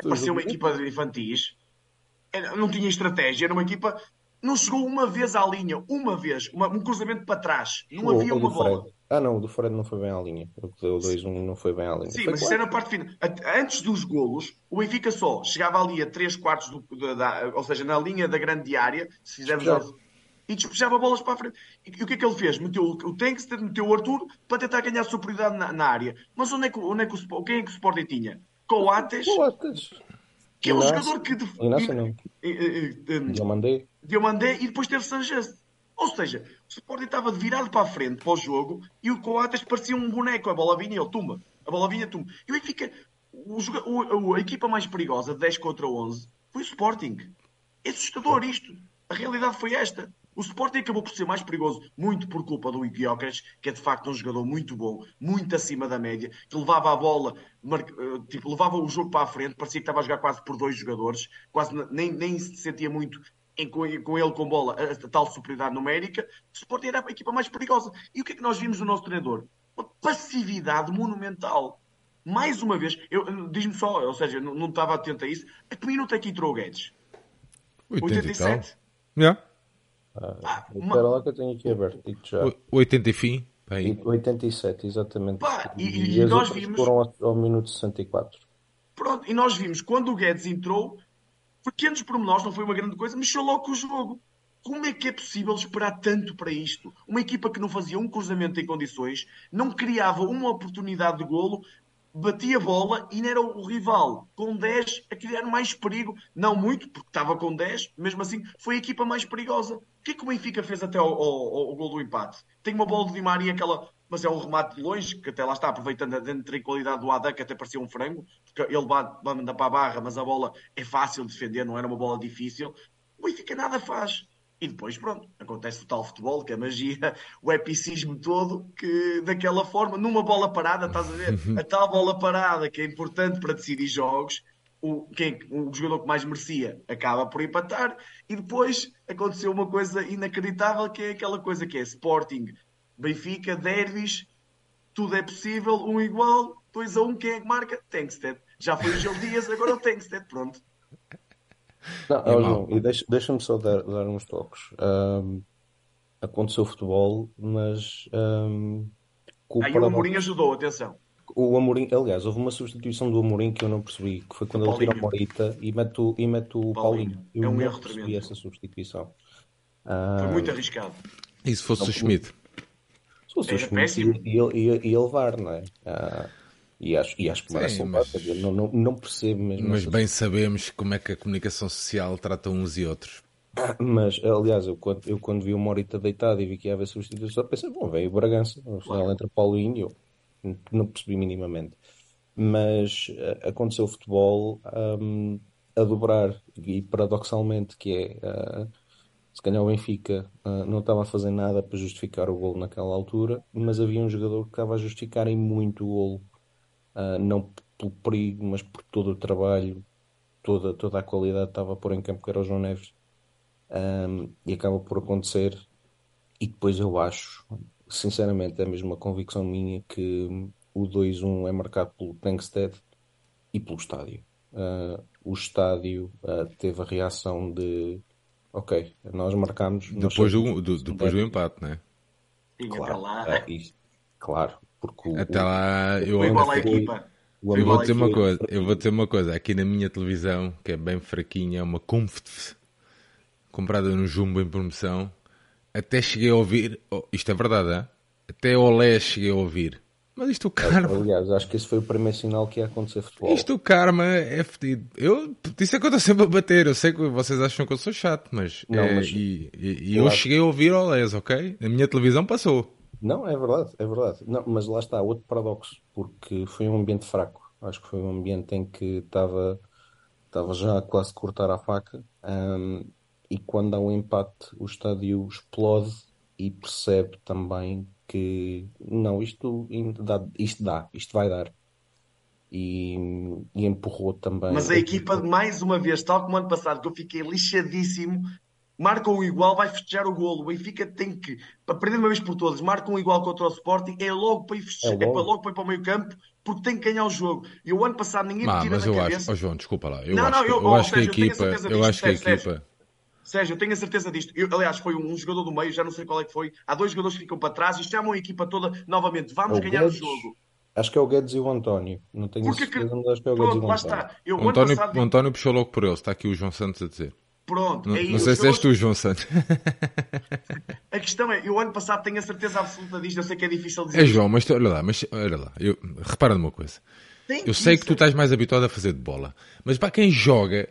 Speaker 3: O
Speaker 2: Parecia uma
Speaker 3: jogo
Speaker 2: equipa de infantis. Era- Não tinha estratégia. Era uma equipa... Não chegou uma vez à linha. Uma vez. Uma- um cruzamento para trás. Não havia uma bola.
Speaker 3: Fred. Ah, não, o do Fred não foi bem à linha. O que deu 2-1 não foi bem à linha.
Speaker 2: Sim,
Speaker 3: Foi
Speaker 2: mas isso
Speaker 3: claro.
Speaker 2: era a parte final. Antes dos golos, o Benfica só chegava ali a 3 quartos, do, da, da- ou seja, na linha da grande área, se fizermos
Speaker 3: Despejava.
Speaker 2: E despejava bolas para a frente. E, e o que é que ele fez? Meteu o, o Tankstead, meteu o Arthur para tentar ganhar superioridade na, na área. Mas onde é que, onde é que o, quem é que o Sporting tinha? Coates,
Speaker 3: Coates.
Speaker 2: que é um
Speaker 3: Inácio.
Speaker 2: jogador que... def-
Speaker 3: Inácio não.
Speaker 2: e- e- e-
Speaker 3: Já mandei.
Speaker 2: Diomandé e depois teve Sanches. Ou seja, o Sporting estava virado para a frente para o jogo e o Coates parecia um boneco. A bola vinha e ele tumba. A bola vinha, tumba. E o Benfica, o joga- o- a equipa mais perigosa, 10 contra 11, foi o Sporting. É assustador isto. A realidade foi esta. O Sporting acabou por ser mais perigoso, muito por culpa do Gyökeres, que é de facto um jogador muito bom, muito acima da média, que levava a bola, eh, tipo, levava o jogo para a frente, parecia que estava a jogar quase por dois jogadores, quase nem, nem se sentia muito em- com, ele com bola a, a tal superioridade numérica. O Sporting era a equipa mais perigosa. E o que é que nós vimos do nosso treinador? Uma passividade monumental. Mais uma vez, eu- diz-me só, ou seja, não, não estava atento a isso, a que minuto é que entrou o Guedes?
Speaker 1: 80 e tal.
Speaker 2: 87?
Speaker 1: Yeah.
Speaker 2: Ah, uma-
Speaker 3: Espera lá que eu tenho aqui aberto. Digo-te já.
Speaker 1: O- 80 e fim. Bem,
Speaker 3: 87, exatamente.
Speaker 2: Pá, e- e
Speaker 3: as
Speaker 2: nós vimos-
Speaker 3: foram ao, ao minuto 64.
Speaker 2: Pronto, e nós vimos quando o Guedes entrou, pequenos pormenores, não foi uma grande coisa, mexeu logo com o jogo. Como é que é possível esperar tanto para isto? Uma equipa que não fazia um cruzamento em condições, não criava uma oportunidade de golo, batia a bola e não era o rival com 10 a criar mais perigo. Não muito, porque estava com 10, mesmo assim foi a equipa mais perigosa. O que é que o Benfica fez até ao, ao, ao gol do empate? Tem uma bola de Di Maria, aquela, mas é um remate de longe, que até lá está, aproveitando a qualidade do que até parecia um frango, porque ele vai mandar para a barra, mas a bola é fácil de defender, não era uma bola difícil. O Benfica nada faz. E depois, pronto, acontece o tal futebol, que é a magia, o epicismo todo, que daquela forma, numa bola parada, estás a ver? A tal bola parada que é importante para decidir jogos, o, quem, o jogador que mais merecia acaba por empatar, e depois aconteceu uma coisa inacreditável, que é aquela coisa que é Sporting, Benfica, derbys, tudo é possível, um igual, 2 a 1, um, quem é que marca? Tankstead. Já foi o Gil Dias, agora é o Tankstead, pronto.
Speaker 3: Não,
Speaker 1: É.
Speaker 3: João, e deixa- deixa-me só dar, dar uns toques. Ahm, aconteceu futebol, mas o
Speaker 2: Aí o
Speaker 3: paradoxo-
Speaker 2: Amorim ajudou, atenção.
Speaker 3: o Amorim, aliás, houve uma substituição do Amorim que eu não percebi, que foi quando ele tira o
Speaker 2: Paulinho.
Speaker 3: Morita e mete o, e mete o
Speaker 2: Paulinho.
Speaker 3: Paulinho. Eu
Speaker 2: É um
Speaker 3: não
Speaker 2: erro
Speaker 3: percebi
Speaker 2: tremendo.
Speaker 3: essa substituição.
Speaker 2: Foi
Speaker 3: Ah,
Speaker 2: muito arriscado.
Speaker 1: e se fosse o Schmidt?
Speaker 3: se fosse o
Speaker 2: Era
Speaker 3: Schmidt,
Speaker 2: péssimo.
Speaker 3: ia, ia, ia levar, não é? Ah, e acho, e acho que merece levar,
Speaker 1: mas-
Speaker 3: não, não, não percebo mesmo.
Speaker 1: Mas bem sabemos como é que a comunicação social trata uns e outros.
Speaker 3: Mas, aliás, eu quando, eu quando vi o Morita deitado e vi que ia haver substituição, pensei, bom, veio o Bragança, no final entra Paulinho, e eu não percebi minimamente. Mas eh, aconteceu o futebol hum, a dobrar, e paradoxalmente, que é, ah, se calhar o Benfica ah, não estava a fazer nada para justificar o golo naquela altura, mas havia um jogador que estava a justificar em muito o golo, Ah, não pelo perigo, mas por todo o trabalho, toda, toda a qualidade que estava a pôr em campo, que era o João Neves. Um, e acaba por acontecer. E depois eu acho, sinceramente, é mesmo uma convicção minha que o 2-1 é marcado pelo Tankstead e pelo estádio. Uh, o estádio uh, teve a reação de ok, nós marcamos. nós
Speaker 1: Depois
Speaker 3: sabemos
Speaker 1: do, do- depois do
Speaker 3: é-
Speaker 1: empate, né?
Speaker 3: Claro,
Speaker 2: lá.
Speaker 3: isto- claro, porque o,
Speaker 1: Até lá, eu
Speaker 3: o
Speaker 1: Eu vou
Speaker 3: ambiente
Speaker 1: dizer uma coisa, eu vou dizer uma coisa, aqui na minha televisão, que é bem fraquinha, é uma Comfort comprada no Jumbo em promoção, até cheguei a ouvir, oh, isto é verdade, é? até Olé cheguei a ouvir. Mas isto o karma,
Speaker 3: Aliás, acho que esse foi o primeiro sinal que ia acontecer futebol.
Speaker 1: isto o karma é fedido. Eu, isso é que eu estou sempre a bater, eu sei que vocês acham que eu sou chato, mas,
Speaker 3: Não,
Speaker 1: é,
Speaker 3: mas-
Speaker 1: e, e- e
Speaker 3: Eu
Speaker 1: cheguei a ouvir Olés, ok? Na minha televisão passou.
Speaker 3: Não, é verdade, é verdade. Não, mas lá está, outro paradoxo, porque foi um ambiente fraco. Acho que foi um ambiente em que estava estava já a quase cortar a faca. ahm, e quando há um empate, o estádio explode e percebe também que não, isto, dá, isto dá, isto vai dar. E, e empurrou também.
Speaker 2: Mas a equipa, mais uma vez, tal como ano passado, que eu fiquei lixadíssimo, marca o igual, vai festejar o golo. O Benfica tem que, para perder de uma vez por todas, marca um igual contra o Sporting, é logo para ir festejar,
Speaker 3: É
Speaker 2: é,
Speaker 3: logo.
Speaker 2: para logo para ir para o meio campo, porque tem que ganhar o jogo. E o ano passado ninguém me
Speaker 1: Ah,
Speaker 2: tira
Speaker 1: mas eu
Speaker 2: cabeça.
Speaker 1: acho, oh João, desculpa lá, eu
Speaker 2: Não,
Speaker 1: acho,
Speaker 2: não,
Speaker 1: que,
Speaker 2: eu-
Speaker 1: eu
Speaker 2: oh,
Speaker 1: acho que a
Speaker 2: Sérgio,
Speaker 1: equipa,
Speaker 2: certeza
Speaker 1: eu
Speaker 2: disto,
Speaker 1: acho que a
Speaker 2: Sérgio,
Speaker 1: equipa,
Speaker 2: Sérgio, eu tenho a certeza disto. Eu, aliás, foi um jogador do meio, já não sei qual é que foi. Há dois jogadores que ficam para trás e chamam a equipa toda novamente. Vamos
Speaker 3: É o
Speaker 2: ganhar o
Speaker 3: Guedes,
Speaker 2: jogo.
Speaker 3: Acho que é o Guedes e o António. Não tenho
Speaker 2: Porque
Speaker 3: certeza,
Speaker 2: que-
Speaker 3: mas acho que é o Guedes e
Speaker 2: Pronto,
Speaker 3: o António.
Speaker 2: está. Eu,
Speaker 1: o
Speaker 2: o
Speaker 1: António,
Speaker 2: passado,
Speaker 1: o António puxou logo por ele, está aqui o João Santos a dizer.
Speaker 2: Pronto,
Speaker 1: Não,
Speaker 2: é
Speaker 1: não sei se és tu, João Santos.
Speaker 2: A questão é, eu ano passado tenho a certeza absoluta disto, eu sei que é difícil dizer
Speaker 1: É. João, mas tu- olha lá, mas olha lá, eu, repara numa coisa.
Speaker 2: Tem
Speaker 1: Eu sei que tu estás mais habituado a fazer de bola, mas para quem joga,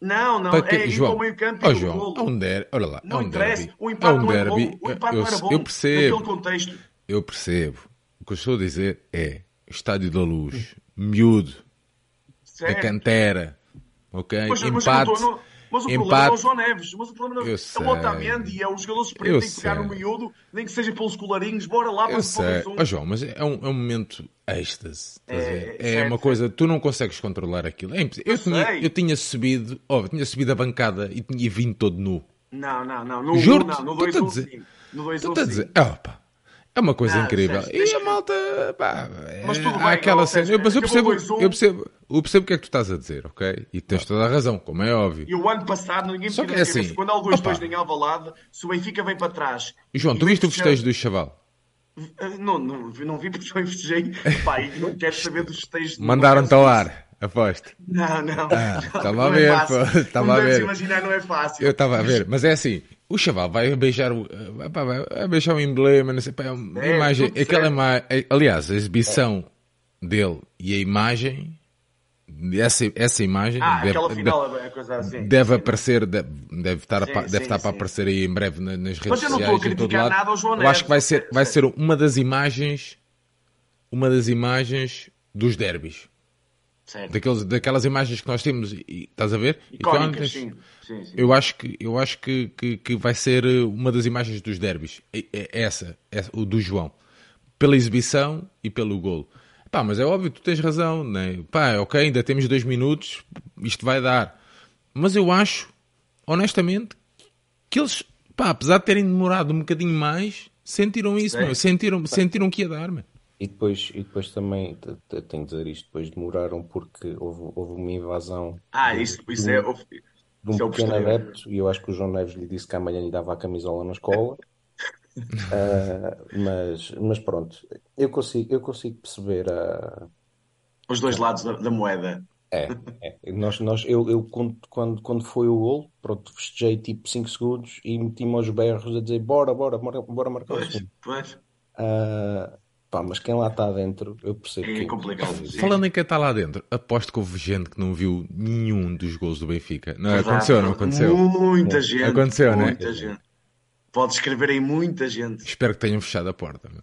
Speaker 2: Não, não,
Speaker 1: para quem,
Speaker 2: é ir
Speaker 1: João,
Speaker 2: para o meio campo
Speaker 1: oh, João,
Speaker 2: golo.
Speaker 1: é um derby, olha lá,
Speaker 2: Não
Speaker 1: é um
Speaker 2: interessa,
Speaker 1: derby,
Speaker 2: o
Speaker 1: é
Speaker 2: empate
Speaker 1: um
Speaker 2: não era
Speaker 1: derby,
Speaker 2: bom, o empate
Speaker 1: eu,
Speaker 2: não era bom
Speaker 1: eu percebo,
Speaker 2: naquele contexto.
Speaker 1: eu percebo. O que eu estou a dizer é Estádio da Luz, miúdo, da
Speaker 2: Certo.
Speaker 1: cantera, ok?
Speaker 2: Mas, mas
Speaker 1: empate,
Speaker 2: não- mas o problema não é o João Neves, mas o problema é o Otamendi, é os jogadores experientes têm que pegar no miúdo, nem que seja pelos colarinhos, bora lá
Speaker 1: sei,
Speaker 2: o
Speaker 1: oh, João, mas é um, é um momento êxtase.
Speaker 2: É, é,
Speaker 1: É,
Speaker 2: certo,
Speaker 1: uma coisa, tu não consegues controlar aquilo. É impossível. eu,
Speaker 2: Eu
Speaker 1: tinha, eu tinha subido, ó, tinha subido a bancada e tinha vindo todo nu.
Speaker 2: Não, não, não, no 1
Speaker 1: Juro-te,
Speaker 2: não, no
Speaker 1: estou-te a
Speaker 2: 2 1
Speaker 1: dizer.
Speaker 2: sim. No 2
Speaker 1: Tu
Speaker 2: 1
Speaker 1: é uma coisa
Speaker 2: Ah,
Speaker 1: incrível. E a malta, pá,
Speaker 2: Mas
Speaker 1: é-
Speaker 2: tudo
Speaker 1: há
Speaker 2: bem,
Speaker 1: aquela cena.
Speaker 2: Sérgio,
Speaker 1: Mas eu percebo,
Speaker 2: 2-1.
Speaker 1: eu percebo, eu percebo o que é que tu estás a dizer, ok? E tens toda a razão, como é óbvio.
Speaker 2: E o ano passado ninguém
Speaker 1: Só que é assim,
Speaker 2: Quando há o 2-2
Speaker 1: opa.
Speaker 2: em Alvalade, se o Benfica vem para trás...
Speaker 1: E João,
Speaker 2: e
Speaker 1: tu viste o festejo do chaval?
Speaker 2: Ah, Não, não, vi- não vi porque também festejei. Pá, e não quero saber dos festejos...
Speaker 1: Mandaram-te ao ar, aposto.
Speaker 2: Não, não.
Speaker 1: Ah, estava
Speaker 2: não
Speaker 1: a
Speaker 2: é
Speaker 1: ver, estava
Speaker 2: Como
Speaker 1: a ver.
Speaker 2: imaginar, não é fácil.
Speaker 1: Eu estava a ver, mas é assim, o chaval vai beijar o, pá, vai beijar o emblema, não sei, pá, é uma
Speaker 2: É,
Speaker 1: imagem, aquela
Speaker 2: certo.
Speaker 1: imagem, aliás, a exibição dele e a imagem, essa, essa imagem
Speaker 2: Ah,
Speaker 1: deve,
Speaker 2: final, é coisa assim.
Speaker 1: deve aparecer, deve, deve estar, a
Speaker 2: Sim,
Speaker 1: pa- deve
Speaker 2: sim,
Speaker 1: estar para
Speaker 2: sim.
Speaker 1: aparecer aí em breve na- nas redes
Speaker 2: Mas eu não estou a
Speaker 1: sociais
Speaker 2: criticar nada ao João
Speaker 1: Eu acho que vai
Speaker 2: Neves,
Speaker 1: ser, vai ser uma das imagens, uma das imagens dos derbys.
Speaker 2: Certo.
Speaker 1: Daqueles, daquelas imagens que nós temos, e, estás a ver?
Speaker 2: Icónicas, sim. sim, sim.
Speaker 1: eu acho que, eu acho que, que, que vai ser eh, uma das imagens dos derbys. É, é essa, o do João. Pela exibição e pelo golo. Pá, mas é óbvio, tu tens razão, né? Pá, ok, ainda temos dois minutos, isto vai dar. Mas eu acho, honestamente, que eles, pá, apesar de terem demorado um bocadinho mais, sentiram isso. Sentiram, sentiram que ia dar.
Speaker 3: E depois, e depois também, te- te- tenho de dizer isto, depois demoraram porque houve, houve uma invasão
Speaker 2: Ah, isso, isso é.
Speaker 3: de um
Speaker 2: Isso é o
Speaker 3: pequeno
Speaker 2: posterior.
Speaker 3: adepto, e eu acho que o João Neves lhe disse que amanhã lhe dava a camisola na escola. Ah, mas, mas pronto, eu consigo, eu consigo perceber a.
Speaker 2: Os dois lados da, da moeda.
Speaker 3: É, é. Nós, nós, eu, eu quando, quando, foi o gol, pronto, festejei tipo 5 segundos e meti-me aos berros a dizer bora, bora, bora, bora marcar o
Speaker 2: Pois,
Speaker 3: segundo.
Speaker 2: pois.
Speaker 3: Ah, pá, mas quem lá está dentro, eu percebo
Speaker 2: É
Speaker 3: que
Speaker 2: complicado. sim.
Speaker 1: Falando em quem está lá dentro, aposto que houve gente que não viu nenhum dos gols do Benfica. Não, aconteceu, não aconteceu?
Speaker 2: Muita gente.
Speaker 1: Aconteceu, né?
Speaker 2: muita gente. Pode escrever aí muita gente.
Speaker 1: Espero que tenham fechado a porta. Meu.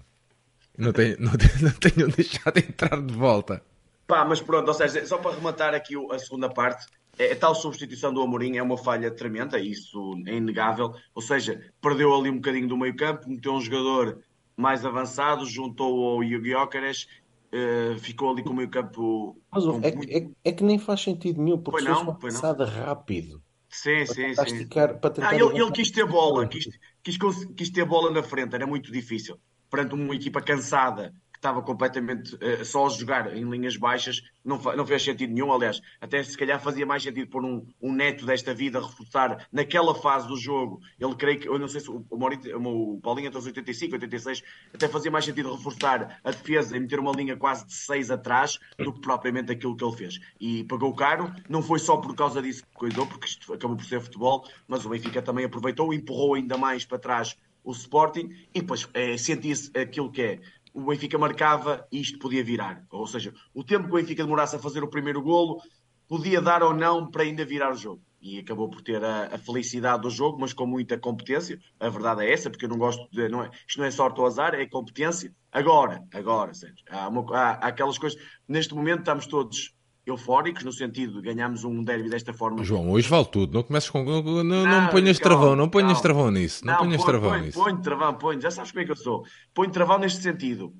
Speaker 1: Não, tenham, não, tenham, não tenham deixado entrar de volta.
Speaker 2: Pá, mas pronto, ou seja, só para rematar aqui a segunda parte, é, a tal substituição do Amorim é uma falha tremenda, isso é inegável. Ou seja, perdeu ali um bocadinho do meio campo, meteu um jogador mais avançado, juntou ao Gyökeres, eh, ficou ali com o meio campo.
Speaker 3: Mas é,
Speaker 2: muito-
Speaker 3: é, é que nem faz sentido nenhum, porque se
Speaker 2: não,
Speaker 3: uma
Speaker 2: pois não.
Speaker 3: passada rápido
Speaker 2: Sim, sim, sim.
Speaker 3: esticar,
Speaker 2: Ah, ele, ele quis ter bola, quis, quis, quis ter bola na frente, era muito difícil. perante uma equipa cansada estava completamente uh, só a jogar em linhas baixas, não, não fez sentido nenhum. Aliás, até se calhar fazia mais sentido pôr um, um neto desta vida reforçar naquela fase do jogo. Ele creio que, eu não sei se o, o, o Paulinho até os 85, 86, até fazia mais sentido reforçar a defesa e meter uma linha quase de 6 atrás do que propriamente aquilo que ele fez. E pagou caro, não foi só por causa disso que coisou, porque isto acabou por ser futebol, mas o Benfica também aproveitou, empurrou ainda mais para trás o Sporting e depois é, sentia-se aquilo que é o Benfica marcava e isto podia virar. Ou seja, o tempo que o Benfica demorasse a fazer o primeiro golo podia dar ou não para ainda virar o jogo. E acabou por ter a, a felicidade do jogo, mas com muita competência. A verdade é essa, porque eu não gosto de. Não é, isto não é sorte ou azar, é competência. Agora, agora, Sérgio, há, há, há aquelas coisas. Neste momento estamos todos eufóricos, no sentido de ganharmos um derby desta forma.
Speaker 1: João, hoje vale tudo. Não comeces com. Não, não, não, não ponhas calma, travão, não ponhas calma. travão nisso. Não, não ponhas travão nisso.
Speaker 2: Ponho travão, ponho. Já sabes como é que eu sou. Ponho travão neste sentido.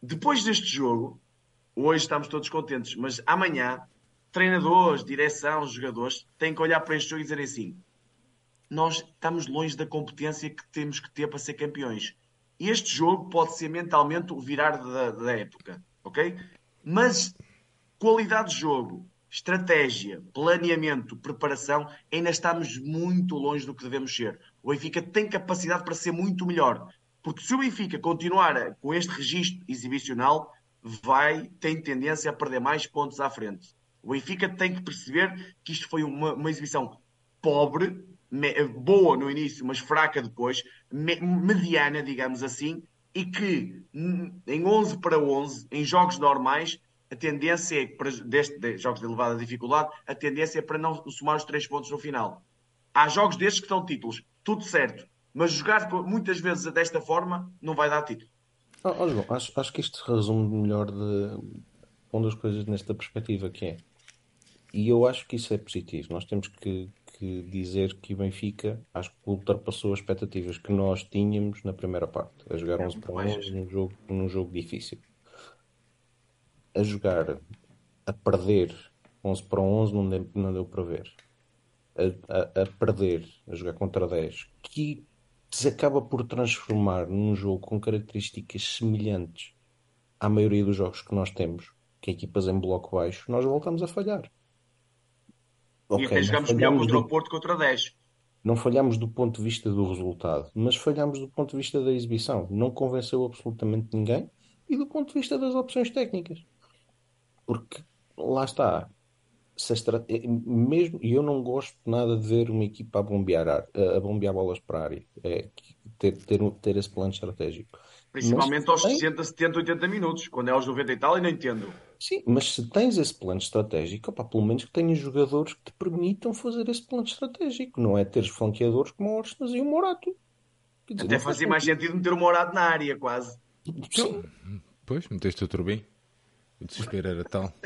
Speaker 2: Depois deste jogo, hoje estamos todos contentes, mas amanhã, treinadores, direção, jogadores, têm que olhar para este jogo e dizer assim: nós estamos longe da competência que temos que ter para ser campeões. Este jogo pode ser mentalmente o virar da, da época, ok? Mas Qualidade de jogo, estratégia, planeamento, preparação, ainda estamos muito longe do que devemos ser. O Benfica tem capacidade para ser muito melhor. Porque se o Benfica continuar com este registro exibicional, vai, tem tendência a perder mais pontos à frente. O Benfica tem que perceber que isto foi uma, uma exibição pobre, me, boa no início, mas fraca depois, me, mediana, digamos assim, e que em 11 para 11, em jogos normais, a tendência é, para deste, de jogos de elevada dificuldade, a tendência é para não somar os três pontos no final. Há jogos destes que são títulos, tudo certo, mas jogar muitas vezes desta forma não vai dar título.
Speaker 3: Oh, oh, João, acho, acho que isto resume melhor de uma das coisas nesta perspectiva que é. E eu acho que isso é positivo. Nós temos que, que dizer que o Benfica acho que ultrapassou as expectativas que nós tínhamos na primeira parte, a jogar 11 para 11 num jogo, num jogo difícil a jogar, a perder 11 para 11 não deu, não deu para ver. A, a, a, perder, a jogar contra 10, que se acaba por transformar num jogo com características semelhantes à maioria dos jogos que nós temos, que é equipas em bloco baixo, nós voltamos a falhar.
Speaker 2: Okay, e até jogamos melhor contra o Porto contra 10.
Speaker 3: Não falhamos do ponto de vista do resultado, mas falhamos do ponto de vista da exibição. Não convenceu absolutamente ninguém e do ponto de vista das opções técnicas. Porque lá está. Se estra... mesmo, e eu não gosto nada de ver uma equipa a bombear, a, bombear bolas para a área. É, ter, ter, ter esse plano estratégico.
Speaker 2: Principalmente aos tem... 60, 70, 80 minutos, quando é aos 90 e tal, e não entendo.
Speaker 3: Sim, mas se tens esse plano estratégico, opa, pelo menos que tenhas jogadores que te permitam fazer esse plano estratégico. Não é teres flanqueadores como o Orsnas e o Morato.
Speaker 2: Dizer, Até fazia mais sentido meter o Morato na área, quase.
Speaker 1: Sim. Pois, meteste o Turbin. O desespero era tal.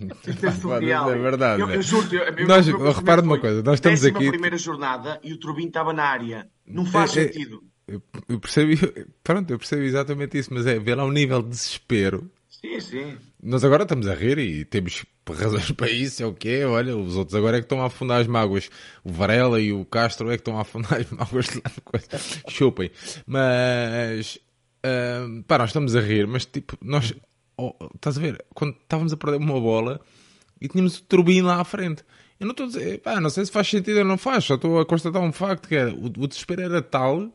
Speaker 2: é verdade. Eu, eu juro, eu,
Speaker 1: nós, eu, repara numa coisa, nós estamos aqui.
Speaker 2: primeira jornada e o Turbin estava na área. Não faz é, é sentido.
Speaker 1: É, eu, percebo, pronto, eu percebo exatamente isso, mas é ver lá um nível de desespero.
Speaker 2: Sim, sim.
Speaker 1: Nós agora estamos a rir e temos razões para isso, é o que é. Olha, os outros agora é que estão a afundar as mágoas. O Varela e o Castro é que estão a afundar as mágoas. Chupem. Mas. Uh, pá, nós estamos a rir, mas tipo, nós oh, estás a ver? Quando estávamos a perder uma bola e tínhamos o turbino lá à frente. Eu não estou a dizer, pá, não sei se faz sentido ou não faz, só estou a constatar um facto que era, o, o desespero era tal,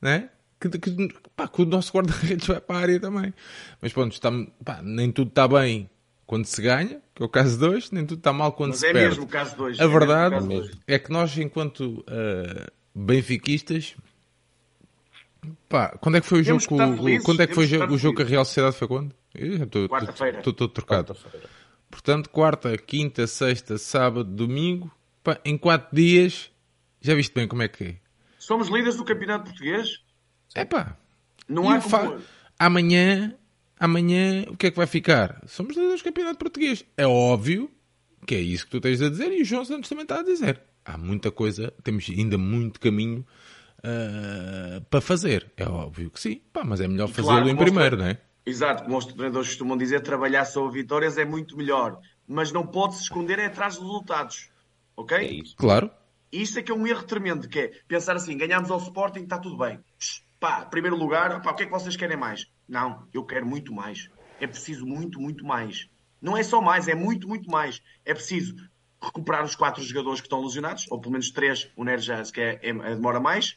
Speaker 1: né? Que, que, pá, que o nosso guarda-redes vai para a área também. Mas pronto, está, pá, nem tudo está bem quando se ganha, que é o caso 2, nem tudo está mal quando Mas se é perde.
Speaker 2: mesmo o caso 2.
Speaker 1: A é verdade é que nós, enquanto uh, benfiquistas, pá, quando é que foi o jogo? quando é que foi o jogo que a Real Sociedade foi quando?
Speaker 2: Quarta-feira.
Speaker 1: Estou todo trocado. Quarta Portanto, quarta, quinta, sexta, sábado, domingo, pá, em quatro dias, já viste bem como é que é?
Speaker 2: Somos líderes do campeonato português?
Speaker 1: É pá. Não há como... Amanhã, amanhã, o que é que vai ficar? Somos líderes do campeonato português. É óbvio que é isso que tu tens a dizer e o João Santos também está a dizer. Há muita coisa, temos ainda muito caminho uh, para fazer. É óbvio que sim, pá, mas é melhor fazê-lo claro, em primeiro, não é?
Speaker 2: Exato, como os treinadores costumam dizer, trabalhar sobre vitórias é muito melhor, mas não pode se esconder é atrás dos resultados. Ok? É
Speaker 1: isso. Claro.
Speaker 2: Isso é que é um erro tremendo, que é pensar assim, ganhamos ao Sporting, está tudo bem. pá, primeiro lugar, pá, o que é que vocês querem mais? Não, eu quero muito mais. É preciso muito, muito mais. Não é só mais, é muito, muito mais. É preciso recuperar os quatro jogadores que estão lesionados, ou pelo menos três, o Neres já que é, é, demora mais,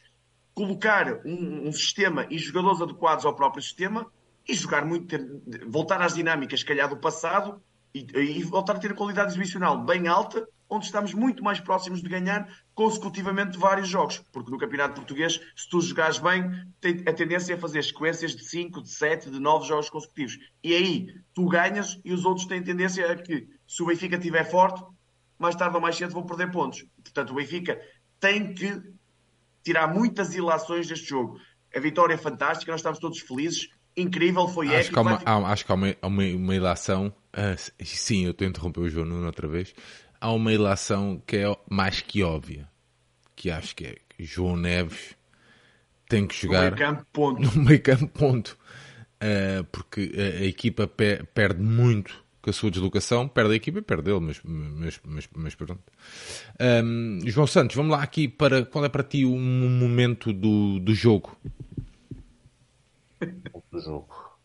Speaker 2: colocar um, um, sistema e jogadores adequados ao próprio sistema e jogar muito, ter, voltar às dinâmicas, se calhar, do passado e, e, voltar a ter qualidade exibicional bem alta, onde estamos muito mais próximos de ganhar consecutivamente vários jogos. Porque no Campeonato Português, se tu jogares bem, a tendência é fazer sequências de 5, de 7, de 9 jogos consecutivos. E aí tu ganhas e os outros têm tendência a que, se o Benfica estiver forte, mais tarde ou mais cedo vão perder pontos. Portanto, o Benfica tem que tirar muitas ilações deste jogo. A vitória é fantástica, nós estamos todos felizes. Incrível, foi
Speaker 1: acho
Speaker 2: épico.
Speaker 1: Que uma, há, acho que há uma, uma, uma ilação. Uh, sim, eu estou a interromper o João Nuno outra vez. Há uma ilação que é mais que óbvia. Que acho que é que João Neves tem que jogar
Speaker 2: no meio campo, ponto.
Speaker 1: No meio campo, ponto. Uh, porque a, a equipa pe perde muito com a sua deslocação, perde a equipa e perde ele, mas, mas, mas, mas pronto. Um, João Santos, vamos lá aqui para qual é para ti o um momento do, do jogo?
Speaker 3: Do jogo.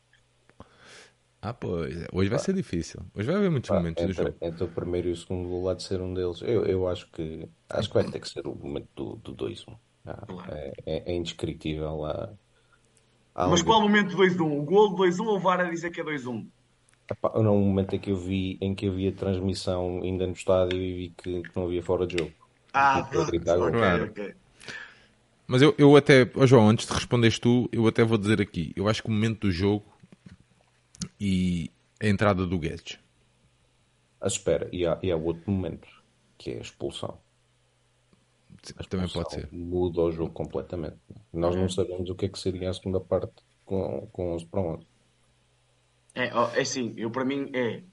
Speaker 1: Ah, pois, hoje vai ser difícil. Hoje vai haver muitos momentos
Speaker 3: entre,
Speaker 1: do jogo.
Speaker 3: Entre o primeiro e o segundo gol há de ser um deles. Eu, eu acho que acho que vai ter que ser o momento do, do 2-1. Ah, é, é, é, indescritível. Há,
Speaker 2: há Mas qual o momento 2-1? O gol 2-1 ou o VAR a dizer que é 2-1?
Speaker 3: Epá, não, um momento em que eu vi em que eu vi a transmissão ainda no estádio e vi que, que não havia fora de jogo.
Speaker 2: Ah, ok, ok.
Speaker 1: Mas eu, eu até, oh João, antes de responderes tu, eu até vou dizer aqui, eu acho que o momento do jogo e a entrada do Guedes.
Speaker 3: A espera, e há, e há outro momento, que é a expulsão.
Speaker 1: A expulsão Também pode ser.
Speaker 3: Muda o jogo completamente. Nós não sabemos o que é que seria a segunda parte com, com 11 para 11.
Speaker 2: É, é assim, eu para mim é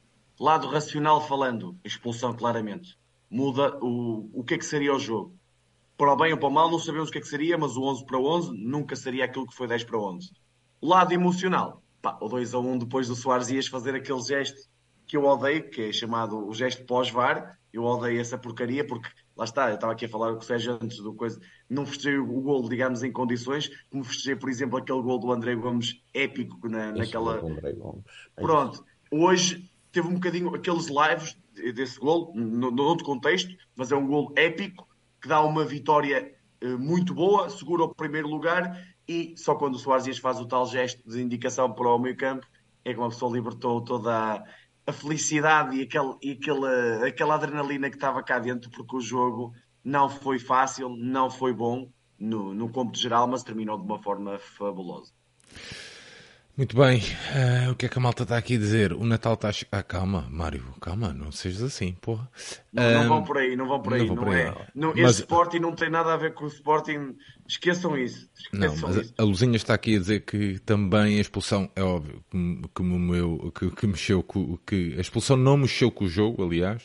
Speaker 2: lado racional falando, expulsão claramente. Muda o, o que é que seria o jogo. Para o bem ou para o mal, não sabemos o que é que seria, mas o 11 para 11 nunca seria aquilo que foi 10 para 11. Lado emocional, pá, o 2 a 1 depois do Soares Dias fazer aquele gesto que eu odeio, que é chamado o gesto pós-VAR. Eu odeio essa porcaria porque lá está, eu estava aqui a falar com o Sérgio antes do coisa, não festejei o gol, digamos, em condições, como festejei, por exemplo, aquele gol do André Gomes épico na, naquela. É Pronto, hoje teve um bocadinho aqueles lives desse gol, no, no outro contexto, mas é um gol épico que dá uma vitória uh, muito boa, segura o primeiro lugar e só quando o Soares faz o tal gesto de indicação para o meio campo é que uma pessoa libertou toda a a felicidade e, aquele, e aquela, aquela adrenalina que estava cá dentro, porque o jogo não foi fácil, não foi bom no, no cômputo geral, mas terminou de uma forma fabulosa.
Speaker 1: Muito bem, uh, o que é que a malta está aqui a dizer? O Natal está a chegar. Ah, calma, Mário, calma, não sejas assim, porra.
Speaker 2: Não, não vão por aí, não vão por aí. Não, não por aí, é. Não. Mas... Este Sporting não tem nada a ver com o Sporting. Esqueçam isso. Esqueçam
Speaker 1: não, mas
Speaker 2: isso.
Speaker 1: A Luzinha está aqui a dizer que também a expulsão, é óbvio, que, que, meu, que, que mexeu com. Que a expulsão não mexeu com o jogo, aliás.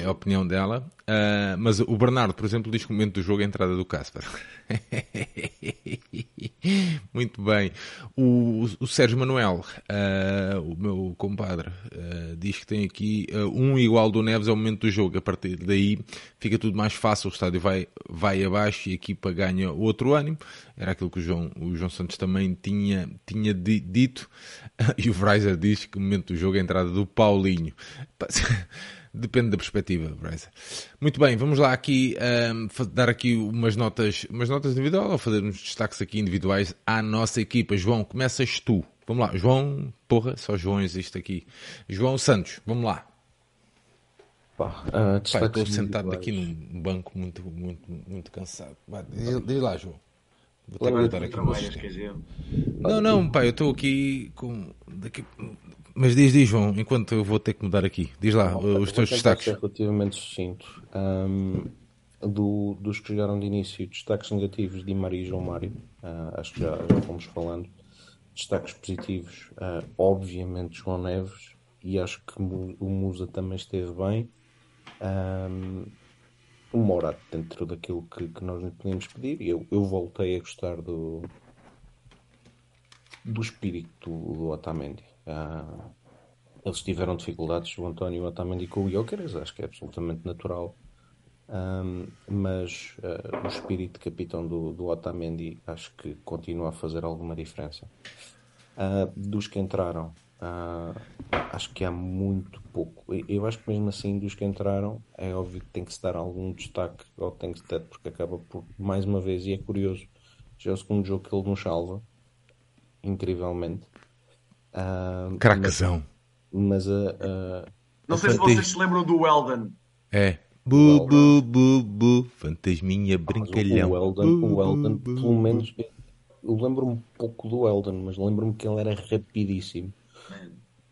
Speaker 1: É a opinião dela. Uh, mas o Bernardo, por exemplo, diz que o momento do jogo é a entrada do Casper. Muito bem. O, o Sérgio Manuel, uh, o meu compadre, uh, diz que tem aqui um igual do Neves é o momento do jogo. A partir daí fica tudo mais fácil. O estádio vai, vai abaixo e a equipa ganha outro ânimo. Era aquilo que o João, o João Santos também tinha, tinha dito. E o Fraser diz que o momento do jogo é a entrada do Paulinho. Depende da perspectiva, Bryce. Muito bem, vamos lá aqui um, dar aqui umas notas, umas notas individuais ou fazer uns destaques aqui individuais à nossa equipa. João, começas tu. Vamos lá, João, porra, só João existe aqui. João Santos, vamos lá.
Speaker 3: Pá, uh,
Speaker 1: Pai, estou sentado aqui num banco muito, muito, muito cansado. Vai, diz, diz lá, João. Vou ter que botar aqui um Não, não, pai, eu estou aqui com. Daqui, mas diz, diz, João, enquanto eu vou ter que mudar aqui. Diz lá Bom, os teus destaques.
Speaker 3: Ser relativamente sucinto. Um, do, dos que jogaram de início, destaques negativos de Maria e João Mário. Uh, acho que já, já fomos falando. Destaques positivos, uh, obviamente, João Neves. E acho que o Musa também esteve bem. Um, o Morat dentro daquilo que, que nós lhe podíamos pedir. Eu, eu voltei a gostar do, do espírito do Otamendi. Uh, eles tiveram dificuldades, o António Otamendi com o Jokeres, acho que é absolutamente natural. Um, mas uh, o espírito de capitão do, do Otamendi acho que continua a fazer alguma diferença. Uh, dos que entraram, uh, acho que há muito pouco. Eu acho que mesmo assim, dos que entraram, é óbvio que tem que se dar algum destaque ao Tankstead, porque acaba por, mais uma vez, e é curioso, já é o segundo jogo que ele nos salva, incrivelmente. Uh,
Speaker 1: Cracazão.
Speaker 3: Mas, mas
Speaker 2: Não sei se vocês se lembram do Weldon.
Speaker 1: É. Bu, bu, bu, bu, fantasminha brincalhão.
Speaker 3: O Weldon, o Weldon pelo menos, eu lembro-me um pouco do Weldon, mas lembro-me que ele era rapidíssimo.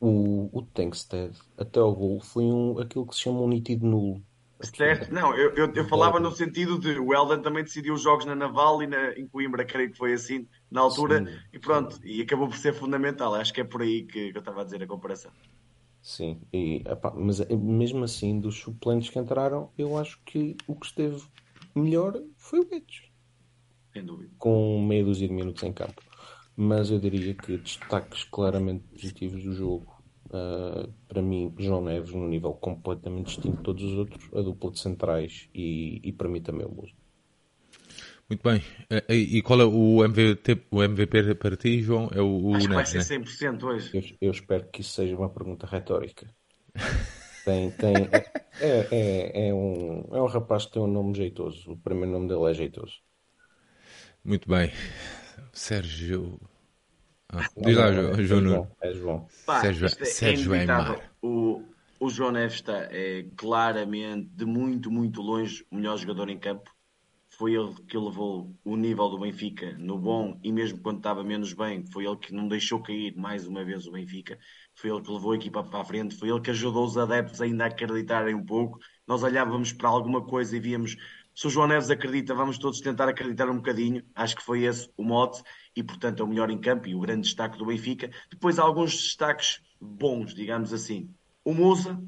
Speaker 3: O, o Tankstead, até ao gol, foi um, aquilo que se chama um nítido nulo.
Speaker 2: Certo, não, eu, eu, eu falava no sentido de o Eldon também decidiu os jogos na Naval e na, em Coimbra, creio que foi assim, na altura, sim, e pronto, e acabou por ser fundamental. Acho que é por aí que, que eu estava a dizer a comparação.
Speaker 3: Sim, e, epá, mas eh, mesmo assim, dos suplentes que entraram, eu acho que o que esteve melhor foi o Guedes.
Speaker 2: Sem dúvida.
Speaker 3: Com meia dúzia de minutos em campo. Mas eu diria que destaques claramente positivos do jogo. Uh, para mim, João Neves, num nível completamente distinto de todos os outros, a dupla de centrais e, e para mim também o Muso.
Speaker 1: Muito bem. E qual é o MVP, o MVP para ti, João? É o, o
Speaker 2: Acho
Speaker 1: Neves,
Speaker 2: que vai ser 100% hoje.
Speaker 3: Eu, eu, espero que isso seja uma pergunta retórica. Tem, tem, é, é, é, um, é um rapaz que tem um nome jeitoso. O primeiro nome dele é jeitoso.
Speaker 1: Muito bem. Sérgio. Ah, diz lá, João, João Nuno.
Speaker 3: É João.
Speaker 2: Pá,
Speaker 1: Sérgio,
Speaker 2: isto é
Speaker 1: Sérgio
Speaker 2: inevitável.
Speaker 1: Aymar.
Speaker 2: O, o João Neves está é, claramente, de muito, muito longe, o melhor jogador em campo. Foi ele que levou o nível do Benfica no bom e mesmo quando estava menos bem, foi ele que não deixou cair mais uma vez o Benfica. Foi ele que levou a equipa para a frente, foi ele que ajudou os adeptos ainda a acreditarem um pouco. Nós olhávamos para alguma coisa e víamos se o João Neves acredita, vamos todos tentar acreditar um bocadinho. Acho que foi esse o mote e, portanto, é o melhor em campo e o grande destaque do Benfica. Depois há alguns destaques bons, digamos assim. O Musa,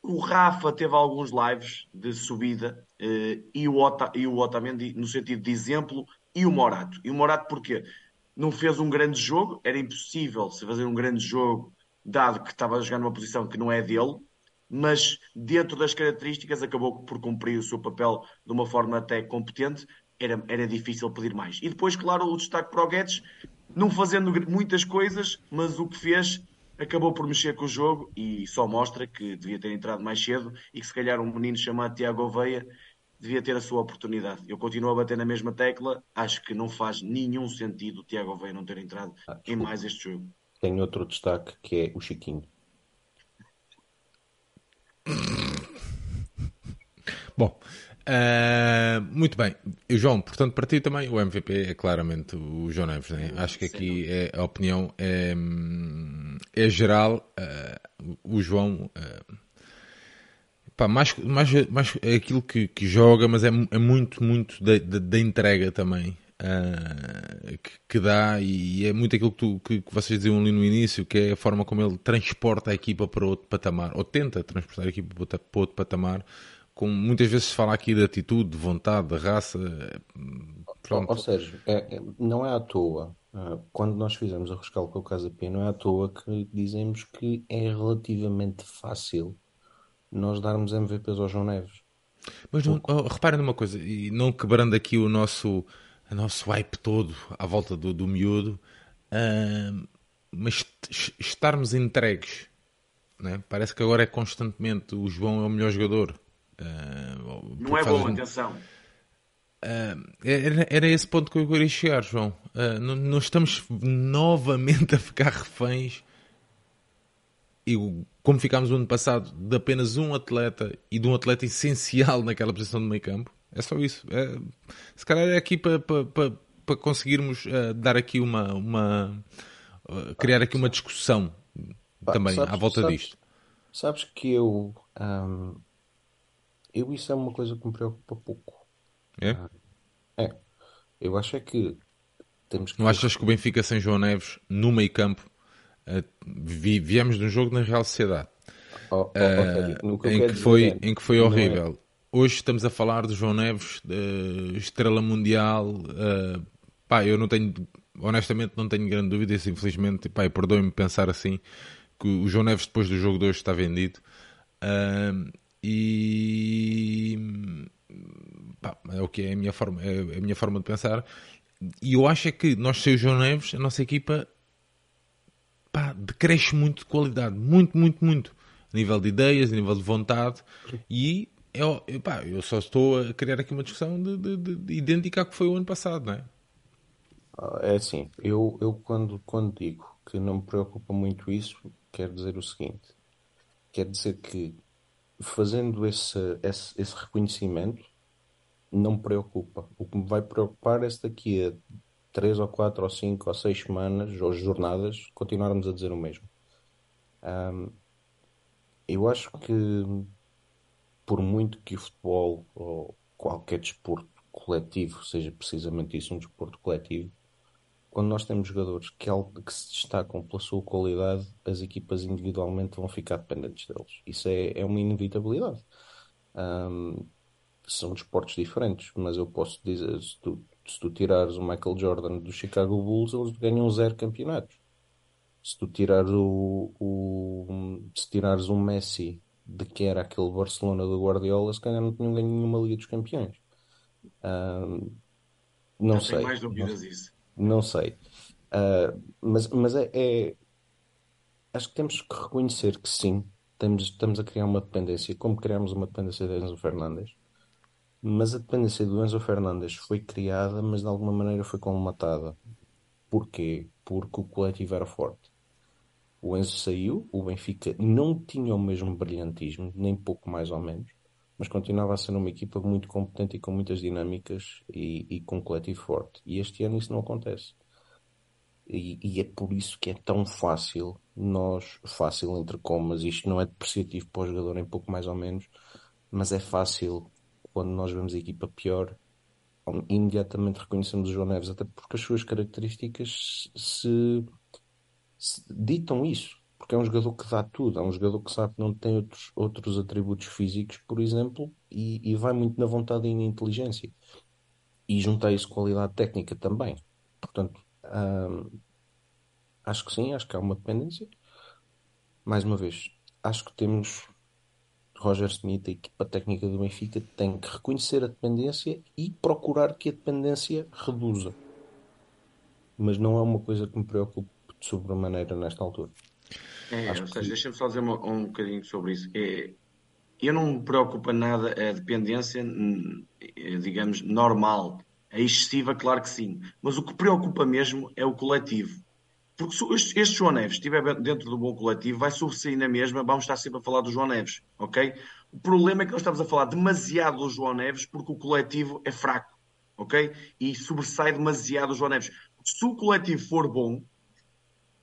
Speaker 2: o Rafa teve alguns lives de subida eh, e, o Ota, e o Otamendi no sentido de exemplo e o Morato. E o Morato porquê? Não fez um grande jogo, era impossível se fazer um grande jogo, dado que estava a jogar numa posição que não é dele, mas dentro das características acabou por cumprir o seu papel de uma forma até competente. Era, era difícil pedir mais. E depois, claro, o destaque para o Guedes, não fazendo muitas coisas, mas o que fez acabou por mexer com o jogo e só mostra que devia ter entrado mais cedo e que se calhar um menino chamado Tiago Oveia devia ter a sua oportunidade. Eu continuo a bater na mesma tecla, acho que não faz nenhum sentido o Tiago Oveia não ter entrado
Speaker 3: Ah,
Speaker 2: em mais este jogo.
Speaker 3: Tenho outro destaque que é o Chiquinho.
Speaker 1: Bom, ah, muito bem. E, João, portanto, para ti também o MVP é claramente o João Neves. Né? Acho que aqui é, a opinião é, é geral. ah, o João. ah, pá, mais, mais, mais é aquilo que, que joga, mas é, é muito, muito da, entrega também que, que dá e é muito aquilo que, tu, que, que vocês diziam ali no início, que é a forma como ele transporta a equipa para outro patamar, ou tenta transportar a equipa para outro patamar, com muitas vezes se fala aqui de atitude, de vontade, de raça. Pronto.
Speaker 3: Ou seja, é- é- não é à toa. ah, quando nós fizemos a rescalco com o Casa Pia, não é à toa que dizemos que é relativamente fácil nós darmos MVPs ao João Neves.
Speaker 1: Mas não, oh, reparem numa coisa, e não quebrando aqui o nosso, o nosso hype todo à volta do, do miúdo, ah, mas est- estarmos entregues, né? parece que agora é constantemente o João é o melhor jogador. Ah,
Speaker 2: Não é bom, atenção.
Speaker 1: Ah, era, era esse ponto que eu queria chegar, João. Ah, não, não estamos novamente a ficar reféns, e como ficámos o ano passado, de apenas um atleta e de um atleta essencial naquela posição de meio campo. É só isso. É- se calhar é aqui para, para, para, para conseguirmos ah, dar aqui uma. uma criar aqui uma discussão
Speaker 3: Pá,
Speaker 1: também
Speaker 3: sabes-
Speaker 1: à volta
Speaker 3: sabes-
Speaker 1: disto.
Speaker 3: Sabes que eu, ahm, eu isso é uma coisa que me preocupa pouco.
Speaker 1: É?
Speaker 3: É, eu acho é que temos que
Speaker 1: Não achas que o Benfica sem João Neves no meio campo ah, vi- viemos de um jogo na Real Sociedade?
Speaker 3: No que eu
Speaker 1: em, que foi, em que foi
Speaker 3: não é-
Speaker 1: horrível. Hoje estamos a falar de João Neves, estrela mundial. eh, pá, eu não tenho, honestamente, não tenho grande dúvida. Isso, infelizmente, pá, perdoem-me pensar assim, que o João Neves, depois do jogo de hoje, está vendido. Ah, E pá, é o que é a minha forma, é a minha forma de pensar. E eu acho é que nós, sem o João Neves, a nossa equipa pá, decresce muito de qualidade, muito, muito, muito, a nível de ideias, a nível de vontade. E eu, eu, pá, eu só estou a criar aqui uma discussão de, de, de, de idêntica ao que foi o ano passado, não é?
Speaker 3: É assim, eu, eu quando, quando digo que não me preocupa muito isso, quero dizer o seguinte: quer dizer que fazendo esse, esse, esse reconhecimento, não me preocupa. O que me vai preocupar é se daqui a três ou quatro ou cinco ou seis semanas ou jornadas continuarmos a dizer o mesmo. Um, eu acho que por muito que o futebol ou qualquer desporto coletivo seja precisamente isso, um desporto coletivo, quando nós temos jogadores que, que se destacam pela sua qualidade, as equipas individualmente vão ficar dependentes deles. Isso é, é uma inevitabilidade. Um, são desportos diferentes, mas eu posso dizer, se tu, se tu tirares o Michael Jordan do Chicago Bulls, eles ganham zero campeonatos. Se tu tirares o, o se tirares o Messi de que era aquele Barcelona do Guardiola, se calhar não tinham ganho nenhuma Liga dos Campeões. Um, não sei.
Speaker 2: tenho mais dúvidas disso.
Speaker 3: Não sei. Uh, mas mas é, é, Acho que temos que reconhecer que sim, temos, estamos a criar uma dependência, como criamos uma dependência de Enzo Fernandes. Mas a dependência do Enzo Fernandes foi criada, mas de alguma maneira foi colmatada. Porquê? Porque o coletivo era forte. O Enzo saiu, o Benfica não tinha o mesmo brilhantismo, nem pouco mais ou menos, mas continuava a ser uma equipa muito competente e com muitas dinâmicas e, e com um coletivo forte. E este ano isso não acontece. E, e, é por isso que é tão fácil, nós, fácil entre comas, isto não é depreciativo para o jogador, nem pouco mais ou menos, mas é fácil quando nós vemos a equipa pior, imediatamente reconhecemos o João Neves, até porque as suas características se, se ditam isso. Porque é um jogador que dá tudo, é um jogador que sabe que não tem outros, outros atributos físicos, por exemplo, e, e vai muito na vontade e na inteligência. E junta isso qualidade técnica também. Portanto, hum, acho que sim, acho que há uma dependência. Mais uma vez, acho que temos Roger Smith, a equipa técnica do Benfica, tem que reconhecer a dependência e procurar que a dependência reduza. Mas não é uma coisa que me preocupe de sobremaneira nesta altura.
Speaker 2: É, Acho ou seja, que... deixa-me só dizer uma, um bocadinho sobre isso. É, eu não me preocupa nada a dependência, digamos, normal. A excessiva, claro que sim. Mas o que preocupa mesmo é o coletivo. Porque se este, este João Neves estiver dentro do bom coletivo, vai sobressair na mesma, vamos estar sempre a falar do João Neves, ok? O problema é que nós estamos a falar demasiado do João Neves porque o coletivo é fraco, ok? E sobressai demasiado o João Neves. Se o coletivo for bom,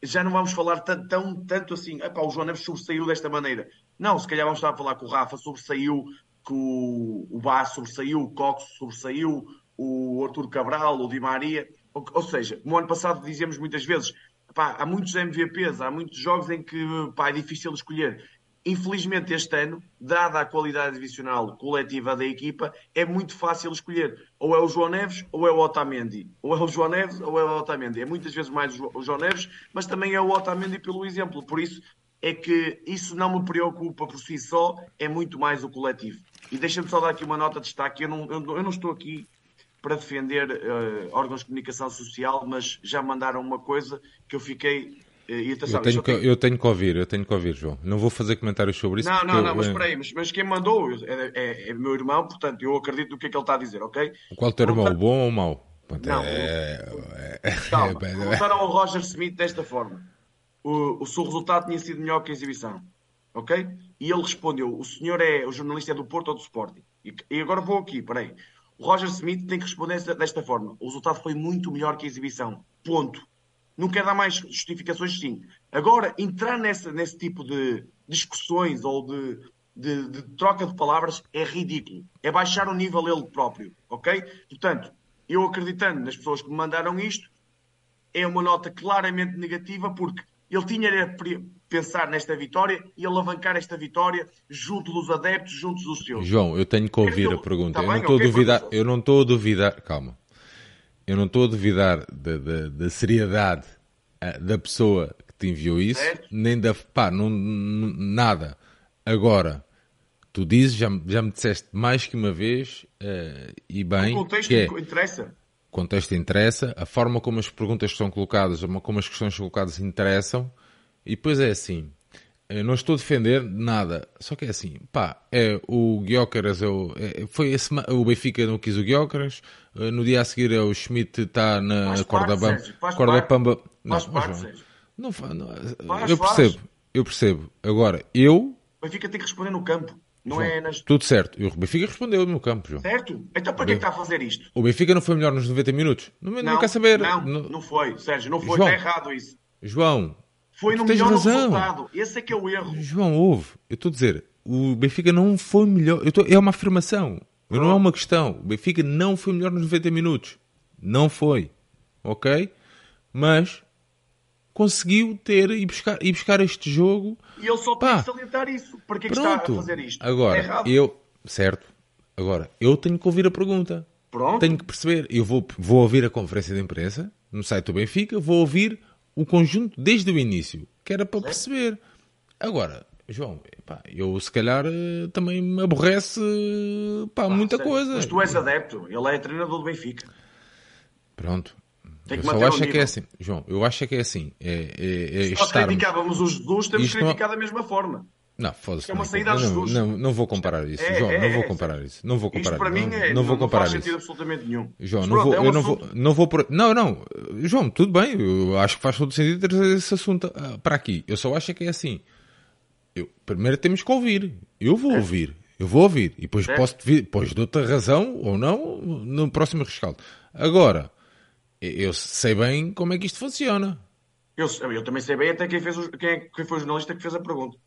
Speaker 2: já não vamos falar tão, tão tanto assim, o João Neves sobressaiu desta maneira. Não, se calhar vamos estar a falar que o Rafa sobressaiu, que o, Bá sobressaiu, o Cox sobressaiu, o Artur Cabral, o Di Maria. Ou, ou seja, no ano passado dizíamos muitas vezes, há muitos MVPs, há muitos jogos em que é difícil escolher. Infelizmente, este ano, dada a qualidade divisional coletiva da equipa, é muito fácil escolher. Ou é o João Neves ou é o Otamendi. Ou é o João Neves ou é o Otamendi. É muitas vezes mais o João Neves, mas também é o Otamendi pelo exemplo. Por isso, é que isso não me preocupa por si só, é muito mais o coletivo. E deixa-me só dar aqui uma nota de destaque. Eu não, eu não estou aqui para defender uh, órgãos de comunicação social, mas já mandaram uma coisa que eu fiquei. Uh, e
Speaker 1: atenção, eu, tenho que, eu tenho que ouvir, eu tenho que ouvir, João. Não vou fazer comentários sobre isso.
Speaker 2: Não, não, não,
Speaker 1: eu,
Speaker 2: mas espera aí, mas, mas, quem mandou é, é, é, meu irmão, portanto eu acredito no que é que ele está a dizer, ok?
Speaker 1: Qual é o teu irmão, bom ou mau?
Speaker 2: Não, é, é, calma, perguntaram ao Roger Smith desta forma: o, o seu resultado tinha sido melhor que a exibição, ok? E ele respondeu: o senhor é o jornalista é do Porto ou do Sporting? E, e agora vou aqui, peraí. O Roger Smith tem que responder desta forma. O resultado foi muito melhor que a exibição. Ponto. Não quer dar mais justificações, sim. Agora, entrar nessa, nesse tipo de discussões ou de, de, de, troca de palavras é ridículo. É baixar o nível ele próprio, ok? Portanto, eu acreditando nas pessoas que me mandaram isto, é uma nota claramente negativa porque ele tinha de pensar nesta vitória e alavancar esta vitória junto dos adeptos, junto dos seus.
Speaker 1: João, eu tenho que ouvir a pergunta. Tá eu, não estou okay, a duvidar, eu não estou a duvidar, calma. Eu não estou a duvidar da, da, da seriedade uh, da pessoa que te enviou isso, nem da. pá, não, nada. Agora, tu dizes, já, já me disseste mais que uma vez, uh, e bem,
Speaker 2: o contexto
Speaker 1: que é,
Speaker 2: interessa.
Speaker 1: O contexto interessa, a forma como as perguntas são colocadas, como as questões são colocadas interessam, e depois é assim, eu não estou a defender nada, só que é assim, pá, é o Guiócaras, é o, é, foi esse, o Benfica não quis o Guiócaras, eh, no dia a seguir é o Schmidt está na
Speaker 2: Faz
Speaker 1: corda,
Speaker 2: parte,
Speaker 1: bamba,
Speaker 2: faz
Speaker 1: corda
Speaker 2: parte.
Speaker 1: pamba. Não,
Speaker 2: parte,
Speaker 1: não, não,
Speaker 2: Faz,
Speaker 1: eu percebo, eu percebo. Agora, eu,
Speaker 2: O Benfica tem que responder no campo, não
Speaker 1: João,
Speaker 2: é nas.
Speaker 1: tudo certo, e o Benfica respondeu no campo, João.
Speaker 2: Certo? Então para que é está a fazer isto?
Speaker 1: O Benfica não foi melhor nos 90 minutos? Não, não, quer saber.
Speaker 2: Não,
Speaker 1: Não-
Speaker 2: não foi, Sérgio, não foi,
Speaker 1: João.
Speaker 2: está errado isso.
Speaker 1: João,
Speaker 2: Foi no melhor resultado. Esse é que é o erro.
Speaker 1: João, ouve. Eu estou a dizer, o Benfica não foi melhor. Eu estou- é uma afirmação. Não é uma questão. O Benfica não foi melhor nos 90 minutos. Não foi. Ok? Mas conseguiu ter e buscar, e buscar este jogo.
Speaker 2: E ele só
Speaker 1: Pá.
Speaker 2: tem que salientar isso. Para que é que está a fazer isto?
Speaker 1: Agora,
Speaker 2: é
Speaker 1: eu. Certo. Agora, eu tenho que ouvir a pergunta.
Speaker 2: Pronto.
Speaker 1: Tenho que perceber. Eu vou, vou ouvir a conferência de imprensa no site do Benfica, vou ouvir o conjunto desde o início, que era para perceber. Agora, João, pá, eu se calhar eh, também me aborrece pá, muita coisa.
Speaker 2: Mas tu és adepto. Ele é treinador do Benfica.
Speaker 1: Pronto.
Speaker 2: Tem
Speaker 1: Eu só acho é que é assim. João, eu acho é que é assim. É, é, é
Speaker 2: Se nós
Speaker 1: estarmos...
Speaker 2: criticávamos o Jesus, temos
Speaker 1: Isto
Speaker 2: que
Speaker 1: não-
Speaker 2: da mesma forma.
Speaker 1: Não, foda-se.
Speaker 2: É uma
Speaker 1: não,
Speaker 2: saída a
Speaker 1: não, não, não vou comparar isso.
Speaker 2: É,
Speaker 1: João,
Speaker 2: é,
Speaker 1: não vou
Speaker 2: é,
Speaker 1: comparar isso. Não vou comparar
Speaker 2: Isto para mim
Speaker 1: não,
Speaker 2: é,
Speaker 1: não vou comparar
Speaker 2: faz
Speaker 1: isso.
Speaker 2: absolutamente nenhum.
Speaker 1: João, não vou,
Speaker 2: é
Speaker 1: eu não vou, não vou por... Não, não, João, tudo bem, eu acho que faz todo sentido trazer esse assunto ah, para aqui. Eu só acho que é assim. Eu, primeiro temos que ouvir. Eu vou ouvir. Eu vou ouvir. E depois posso vir, depois dou-te razão ou não no próximo rescaldo. Agora, eu sei bem como é que isto funciona.
Speaker 2: Eu, eu também sei bem até quem, fez quem, quem foi o jornalista que fez a pergunta.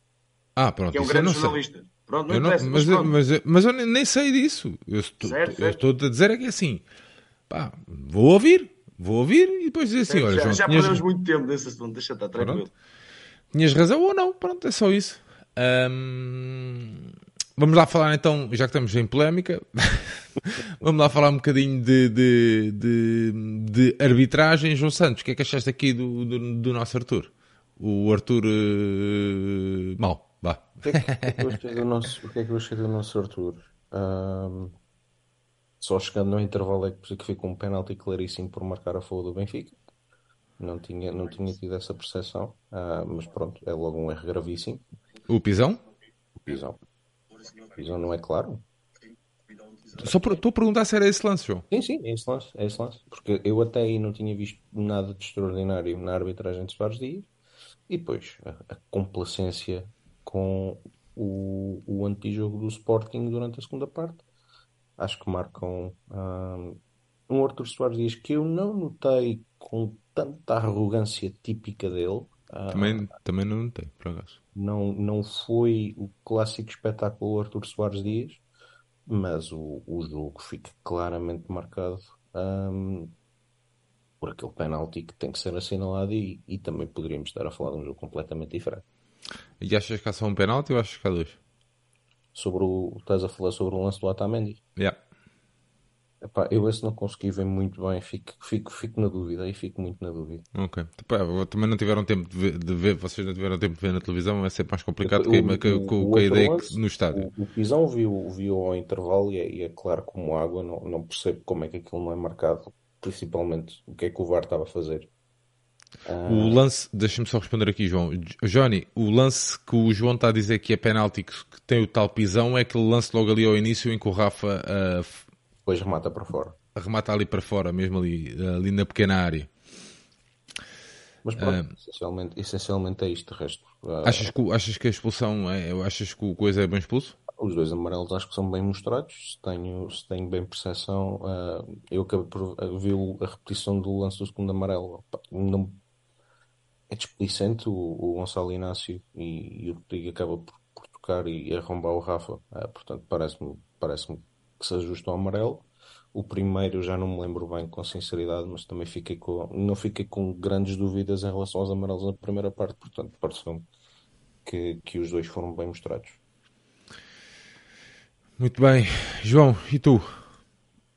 Speaker 1: Ah, pronto,
Speaker 2: Que é um grande
Speaker 1: sei.
Speaker 2: jornalista. Pronto, não
Speaker 1: Eu não- mas,
Speaker 2: mas pronto.
Speaker 1: mas, mas eu nem- sei disso. Eu estou,
Speaker 2: Certo,
Speaker 1: eu
Speaker 2: certo.
Speaker 1: estou a dizer é que é assim. Pá, vou ouvir. Vou ouvir e depois dizer assim, olha,
Speaker 2: já
Speaker 1: João,
Speaker 2: já
Speaker 1: tinhas,
Speaker 2: perdemos muito tempo nesse assunto. Deixa estar tranquilo.
Speaker 1: Pronto. tinhas razão ou não. Pronto, é só isso. Vamos lá falar então, já que estamos em polémica, vamos lá falar um bocadinho de, de, de, de arbitragem. João Santos, o que é que achaste aqui do, do, do nosso Arthur? O Arthur eh, mal.
Speaker 3: O que é que, que é que eu achei do nosso, o que é que eu achei do nosso Arthur? Ahm, só chegando no intervalo é que ficou um penalti claríssimo por marcar a favor do Benfica. Não tinha, não tinha tido essa percepção, Ah, mas pronto, é logo um erro gravíssimo.
Speaker 1: O Pisão?
Speaker 3: O Pisão. O Pisão não é claro?
Speaker 1: Só por- estou a perguntar se era esse lance, João.
Speaker 3: Sim, sim, é esse lance, é esse lance. Porque eu até aí não tinha visto nada de extraordinário na arbitragem de Soares Dias. E depois a, a complacência com o, o antijogo do Sporting durante a segunda parte. Acho que marcam ah, um Arthur Soares Dias que eu não notei com tanta arrogância típica dele. Ah,
Speaker 1: Também, também não notei, por acaso.
Speaker 3: não, não foi o clássico espetáculo Arthur Soares Dias, mas o, o jogo fica claramente marcado ahm, por aquele penalti que tem que ser assinalado e, e também poderíamos estar a falar de um jogo completamente diferente.
Speaker 1: E achas que há só um penalti ou achas que há dois?
Speaker 3: Sobre o, estás a falar sobre o lance do Otamendi?
Speaker 1: Yeah.
Speaker 3: Epá, eu esse não consegui ver muito bem, fico, fico, fico na dúvida, aí fico muito na dúvida.
Speaker 1: Ok. Pá, também não tiveram tempo de ver, de ver- vocês não tiveram tempo de ver na televisão, é sempre mais complicado
Speaker 3: O-
Speaker 1: que,
Speaker 3: o-
Speaker 1: que,
Speaker 3: o-
Speaker 1: que- a ideia
Speaker 3: lance,
Speaker 1: que- no estádio.
Speaker 3: O, o Pisão viu, viu ao intervalo e é, e é claro como água, não, não percebo como é que aquilo não é marcado, principalmente o que é que o VAR estava a fazer.
Speaker 1: O lance, deixa-me só responder aqui, João. Johnny, o lance que o João está a dizer que é penalti, que, tem o tal pisão, é aquele lance logo ali ao início em que o Rafa f-
Speaker 3: depois remata para fora.
Speaker 1: remata ali para fora, mesmo ali, ali na pequena área.
Speaker 3: Mas pronto, essencialmente, essencialmente é isto. De resto, ah,
Speaker 1: Achas que, achas que a expulsão, é, achas que o coisa é bem expulso?
Speaker 3: os dois amarelos acho que são bem mostrados. Se tenho, se tenho bem percepção, ah, eu acabei por ver a repetição do lance do segundo amarelo. Não- é displicente o, o Gonçalo Inácio e, e o Rodrigo acaba por, por tocar e arrombar o Rafa. Ah, portanto, parece-me parece que se ajusta ao amarelo. O primeiro já não me lembro bem com sinceridade, mas também fiquei com, não fiquei com grandes dúvidas em relação aos amarelos na primeira parte. Portanto, pareceu-me que, que os dois foram bem mostrados.
Speaker 1: Muito bem. João, e tu?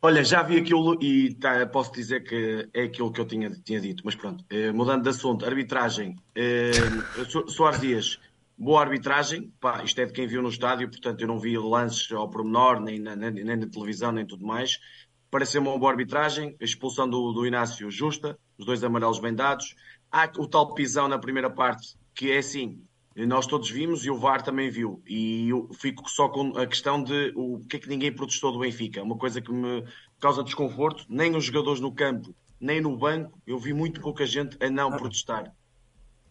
Speaker 2: Olha, já vi aquilo e tá, posso dizer que é aquilo que eu tinha, tinha dito, mas pronto, eh, mudando de assunto, arbitragem, eh, So- Soares Dias, boa arbitragem, pá, isto é de quem viu no estádio, portanto eu não vi lances ao pormenor, nem na, nem, nem na televisão, nem tudo mais. Pareceu uma boa arbitragem, a expulsão do, do Inácio justa, os dois amarelos bem dados. Há o tal pisão na primeira parte, que é assim, nós todos vimos e o VAR também viu. E eu fico só com a questão de o que é que ninguém protestou do Benfica. Uma coisa que me causa desconforto, nem os jogadores no campo, nem no banco, eu vi muito pouca gente a não protestar.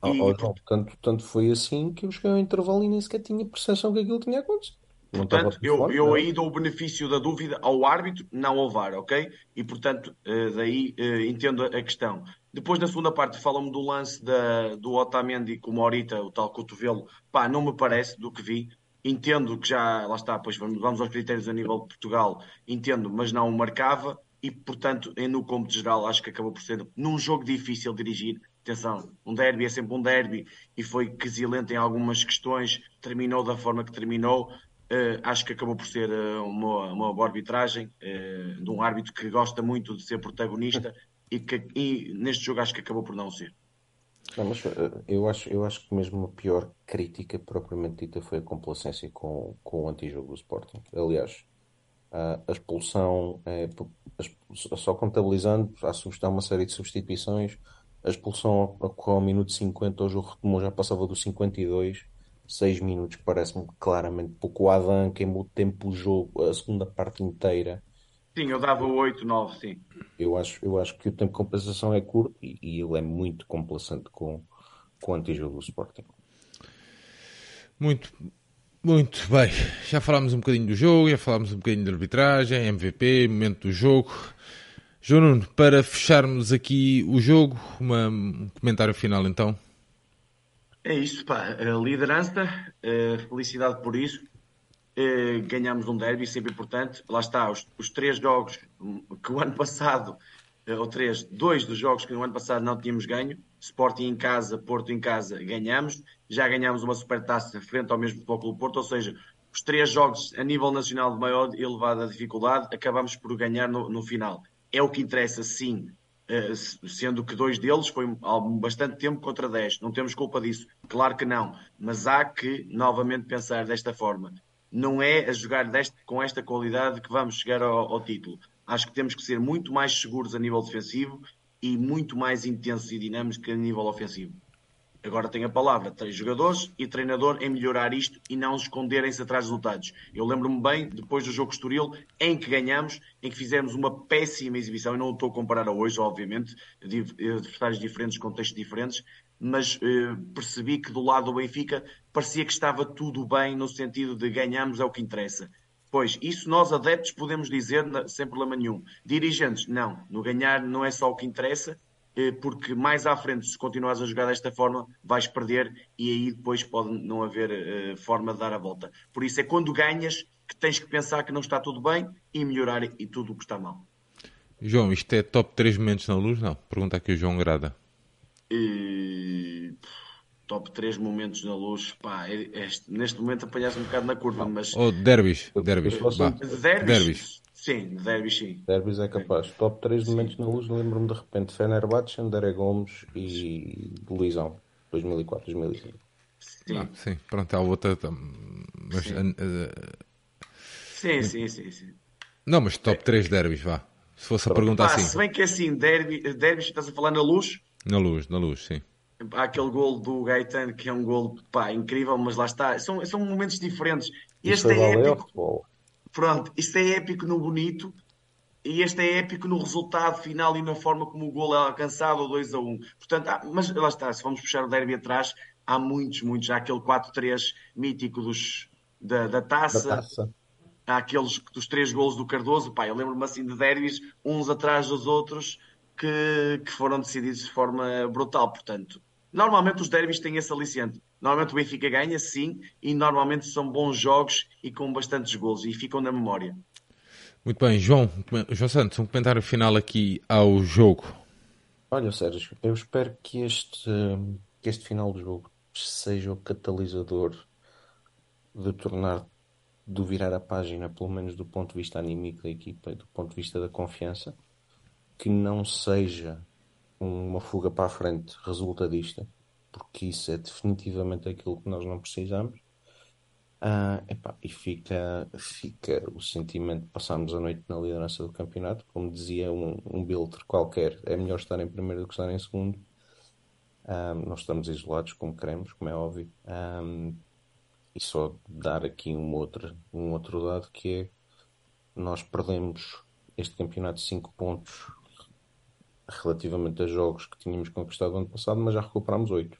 Speaker 3: Oh,
Speaker 2: E,
Speaker 3: oh, João, tanto, tanto foi assim que eu cheguei ao intervalo e nem sequer tinha percepção que aquilo tinha acontecido.
Speaker 2: Portanto,
Speaker 3: por
Speaker 2: eu, eu
Speaker 3: não.
Speaker 2: aí dou o benefício da dúvida ao árbitro, não ao VAR, ok? E, portanto, eh, daí eh, entendo a questão. Depois, na segunda parte, falam-me do lance da, do Otamendi com o Morita, o tal cotovelo. Pá, não me parece do que vi. Entendo que já, lá está, pois vamos, vamos aos critérios a nível de Portugal, entendo, mas não o marcava. E, portanto, em- no cômputo geral, acho que acabou por ser num jogo difícil dirigir. Atenção, um derby é sempre um derby e foi quesilento em algumas questões, terminou da forma que terminou. Eh, acho que acabou por ser eh, uma, uma boa arbitragem eh, de um árbitro que gosta muito de ser protagonista e que e neste jogo acho que acabou por não ser.
Speaker 3: Não, mas eu acho, eu acho que mesmo a pior crítica propriamente dita foi a complacência com, com o antijogo do Sporting. Aliás, a, expulsão, é, só contabilizando, há, uma série de substituições. A expulsão ocorreu ao minuto 50, o jogo retomou, já passava do 52, 6 minutos, parece-me claramente pouco. O Adam queimou o tempo do jogo, a segunda parte inteira.
Speaker 2: Sim, eu dava 8, 9, sim.
Speaker 3: Eu acho, eu acho que o tempo de compensação é curto e, e ele é muito complacente com, com o antijogo do Sporting.
Speaker 1: Muito, muito bem. Já falámos um bocadinho do jogo, já falámos um bocadinho de arbitragem, MVP, momento do jogo. João Nuno, para fecharmos aqui o jogo, uma- um comentário final então.
Speaker 2: É isso, pá. Liderança, felicidade por isso. Eh, ganhamos um derby, sempre importante. Lá está, os, os três jogos hum, que o ano passado, eh, ou três, dois dos jogos que no ano passado não tínhamos ganho. Sporting em casa, Porto em casa, ganhamos. Já ganhamos uma supertaça frente ao mesmo Futebol Clube Porto, ou seja, os três jogos a nível nacional de maior elevada dificuldade, acabamos por ganhar no, no final. É o que interessa, sim. Uh, sendo que dois deles foi há bastante tempo contra 10. Não temos culpa disso. Claro que não. Mas há que novamente pensar desta forma. Não é a jogar deste, com esta qualidade que vamos chegar ao, ao título. Acho que temos que ser muito mais seguros a nível defensivo e muito mais intensos e dinâmicos a nível ofensivo. Agora tem a palavra três jogadores e treinador em melhorar isto e não esconderem-se atrás de resultados. Eu lembro-me bem, depois do jogo Estoril, em que ganhamos, em que fizemos uma péssima exibição, eu não estou a comparar a hoje, obviamente, adversários diferentes, contextos diferentes, mas eh, percebi que do lado do Benfica parecia que estava tudo bem no sentido de ganhamos é o que interessa. Pois, isso nós adeptos podemos dizer sem problema nenhum. Dirigentes, não. No ganhar não é só o que interessa, porque mais à frente, se continuares a jogar desta forma, vais perder e aí depois pode não haver uh, forma de dar a volta. Por isso é quando ganhas que tens que pensar que não está tudo bem e melhorar e tudo o que está mal.
Speaker 1: João, isto é top 3 momentos na luz? Não. Pergunta aqui o João Grada.
Speaker 2: E... Top 3 momentos na luz, pá, este, neste momento apanhaste um bocado na curva, mas.
Speaker 1: Oh, derbys, derbys.
Speaker 2: Derbys? Sim, derbys sim.
Speaker 3: Derbys é capaz. Sim. Top 3 momentos na luz, lembro-me de repente Fenerbahçe, André Gomes e Luizão, 2004, 2005.
Speaker 2: Sim.
Speaker 1: Ah, sim, pronto, há outra. Mas,
Speaker 2: sim.
Speaker 1: Uh, uh...
Speaker 2: sim, sim, sim, sim.
Speaker 1: Não, mas top 3 derbys, vá. Se fosse a pergunta
Speaker 2: Pá,
Speaker 1: assim.
Speaker 2: Se bem que assim, derby, derbys, estás a falar na luz?
Speaker 1: Na luz, na luz, sim.
Speaker 2: Há aquele gol do Gaetano que é um gol pá, incrível, mas lá está. São, são momentos diferentes. Este é épico. Pronto, isto é épico no bonito e este é épico no resultado final e na forma como o gol é alcançado, 2 a 1. Portanto, há, mas lá está, se vamos puxar o derby atrás, há muitos, muitos. Há aquele 4-3 mítico dos, da, da, taça.
Speaker 3: Da taça.
Speaker 2: Há aqueles dos três golos do Cardoso. Pá, eu lembro-me assim de derbys, uns atrás dos outros, que, que foram decididos de forma brutal. Portanto, Normalmente os derbys têm esse aliciente. Normalmente o Benfica ganha, sim, e normalmente são bons jogos e com bastantes gols e ficam na memória.
Speaker 1: Muito bem, João, João Santos, um comentário final aqui ao jogo.
Speaker 3: Olha, Sérgio, eu espero que este, que este final do jogo seja o catalisador de tornar, de virar a página, pelo menos do ponto de vista anímico da equipa e do ponto de vista da confiança, que não seja uma fuga para a frente resultadista, porque isso é definitivamente aquilo que nós não precisamos. Ah, epá, e fica, fica o sentimento de passarmos a noite na liderança do campeonato. Como dizia um, um builder qualquer, é melhor estar em primeiro do que estar em segundo. Ah, nós estamos isolados como queremos, como é óbvio. Ah, e só dar aqui um outro, um outro dado que é nós perdemos este campeonato de 5 pontos relativamente a jogos que tínhamos conquistado ano passado, mas já recuperámos 8.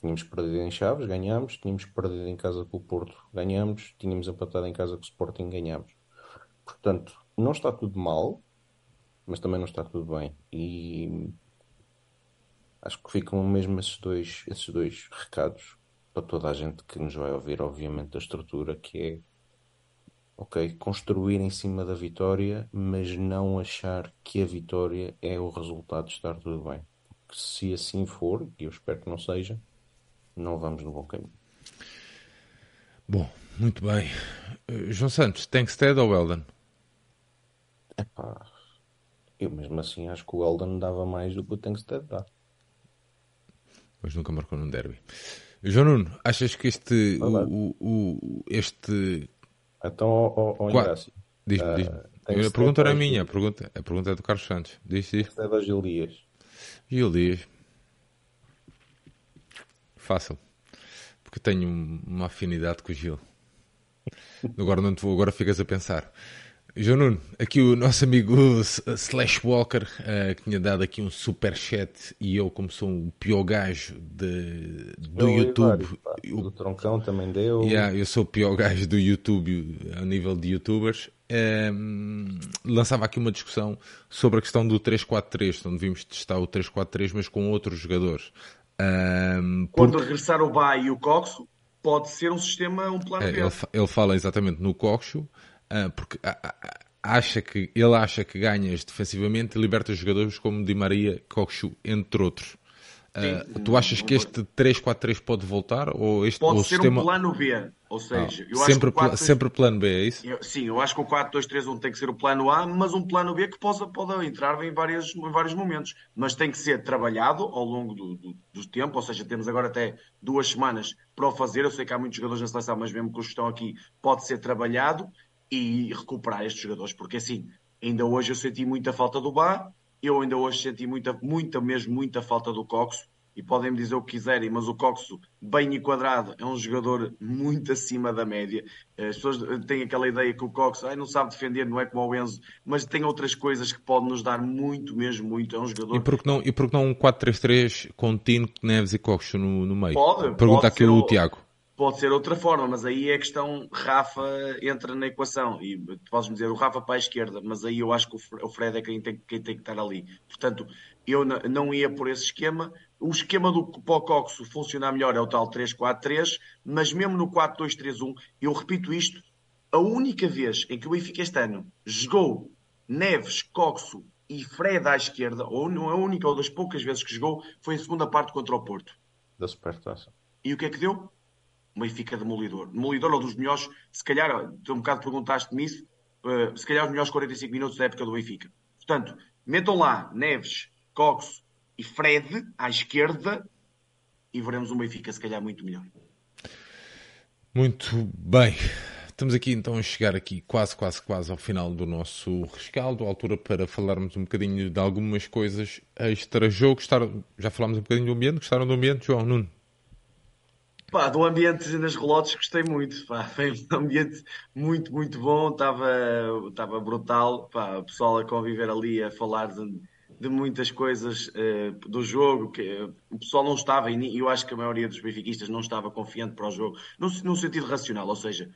Speaker 3: tínhamos perdido em Chaves, ganhámos. Tínhamos perdido em casa com o Porto, ganhámos. Tínhamos empatado em casa com o Sporting, ganhámos. Portanto, não está tudo mal, mas também não está tudo bem. E acho que ficam mesmo esses dois, esses dois recados para toda a gente que nos vai ouvir, obviamente, da estrutura, que é ok, construir em cima da vitória, mas não achar que a vitória é o resultado de estar tudo bem. Porque se assim for, e eu espero que não seja, não vamos no bom caminho.
Speaker 1: Bom, muito bem. Uh, João Santos, Tankstead ou Weldon?
Speaker 3: Epá, eu mesmo assim acho que o Weldon dava mais do que o Tankstead dá.
Speaker 1: Mas nunca marcou num derby. João Nuno, achas que este, o, o, o, este
Speaker 3: então, ó, ó, Inácio.
Speaker 1: Diz-me, uh, diz-me. A pergunta era minha, a pergunta, a pergunta é do Carlos Santos. Diz, diz.
Speaker 3: É da Gil Dias.
Speaker 1: Gil Dias. Fácil. Porque tenho uma afinidade com o Gil. Agora não te vou, agora ficas a pensar. João Nuno, aqui o nosso amigo Slash Walker, uh, que tinha dado aqui um super chat e eu, como sou um pior gajo de, do eu YouTube.
Speaker 3: o do Troncão também deu.
Speaker 1: Yeah, eu sou o pior gajo do YouTube a nível de YouTubers. Um, lançava aqui uma discussão sobre a questão do 3-4-3, onde vimos testar o 3-4-3, mas com outros jogadores. Um,
Speaker 2: Quando porque... regressar o Bay e o Coxo, pode ser um sistema, um plano é,
Speaker 1: ele, ele, fala exatamente no Coxo porque acha que, ele acha que ganhas defensivamente e liberta jogadores como Di Maria, Kokshu, entre outros. Uh, tu achas que este 3-4-3 pode voltar? Ou este,
Speaker 2: pode
Speaker 1: ou
Speaker 2: ser
Speaker 1: sistema...
Speaker 2: um plano B. Ou seja,
Speaker 1: ah, sempre, 4, sempre plano B, é isso?
Speaker 2: Eu, sim, eu acho que o 4-2-3-1 tem que ser o plano A, mas um plano B que possa, pode entrar em, várias, em vários momentos. Mas tem que ser trabalhado ao longo do, do, do, tempo, ou seja, temos agora até duas semanas para o fazer. Eu sei que há muitos jogadores na seleção, mas mesmo que os que estão aqui, pode ser trabalhado e recuperar estes jogadores, porque assim, ainda hoje eu senti muita falta do Bá, eu ainda hoje senti muita, muita mesmo, muita falta do Coxo, e podem me dizer o que quiserem, mas o Coxo, bem enquadrado, é um jogador muito acima da média. As pessoas têm aquela ideia que o Coxo ai, não sabe defender, não é como o Enzo, mas tem outras coisas que podem nos dar muito, mesmo muito. É um jogador.
Speaker 1: E por que não, e por que não um 4-3-3 com Tino, Neves e Coxo no, no meio?
Speaker 2: Pode,
Speaker 1: Pergunta
Speaker 2: pode
Speaker 1: aqui o, o Tiago.
Speaker 2: Pode ser outra forma, mas aí é a questão Rafa entra na equação. E tu podes me dizer o Rafa para a esquerda, mas aí eu acho que o Fred é quem tem, quem tem que estar ali. Portanto, eu não ia por esse esquema. O esquema do Pocoxo funcionar melhor é o tal 3-4-3, mas mesmo no 4-2-3-1, eu repito isto, a única vez em que o Benfica este ano jogou Neves, Coxo e Fred à esquerda, ou a única ou das poucas vezes que jogou, foi a segunda parte contra o Porto.
Speaker 3: Da supertaça.
Speaker 2: E o que é que deu? O Benfica demolidor. Demolidor ou dos melhores, se calhar, um bocado perguntaste-me isso, uh, se calhar os melhores 45 minutos da época do Benfica. Portanto, metam lá Neves, Cox e Fred à esquerda e veremos um Benfica se calhar muito melhor.
Speaker 1: Muito bem. Estamos aqui então a chegar aqui quase, quase, quase ao final do nosso rescaldo, altura para falarmos um bocadinho de algumas coisas extra-jogo. Já falámos um bocadinho do ambiente, gostaram do ambiente, João Nuno?
Speaker 2: Pá, do ambiente nas relotes gostei muito. Pá. Foi um ambiente muito, muito bom. Estava, brutal. Pá, o pessoal a conviver ali, a falar de, de muitas coisas uh, do jogo. Que, uh, o pessoal não estava, e eu acho que a maioria dos benfiquistas não estava confiante para o jogo, no, no sentido racional. Ou seja,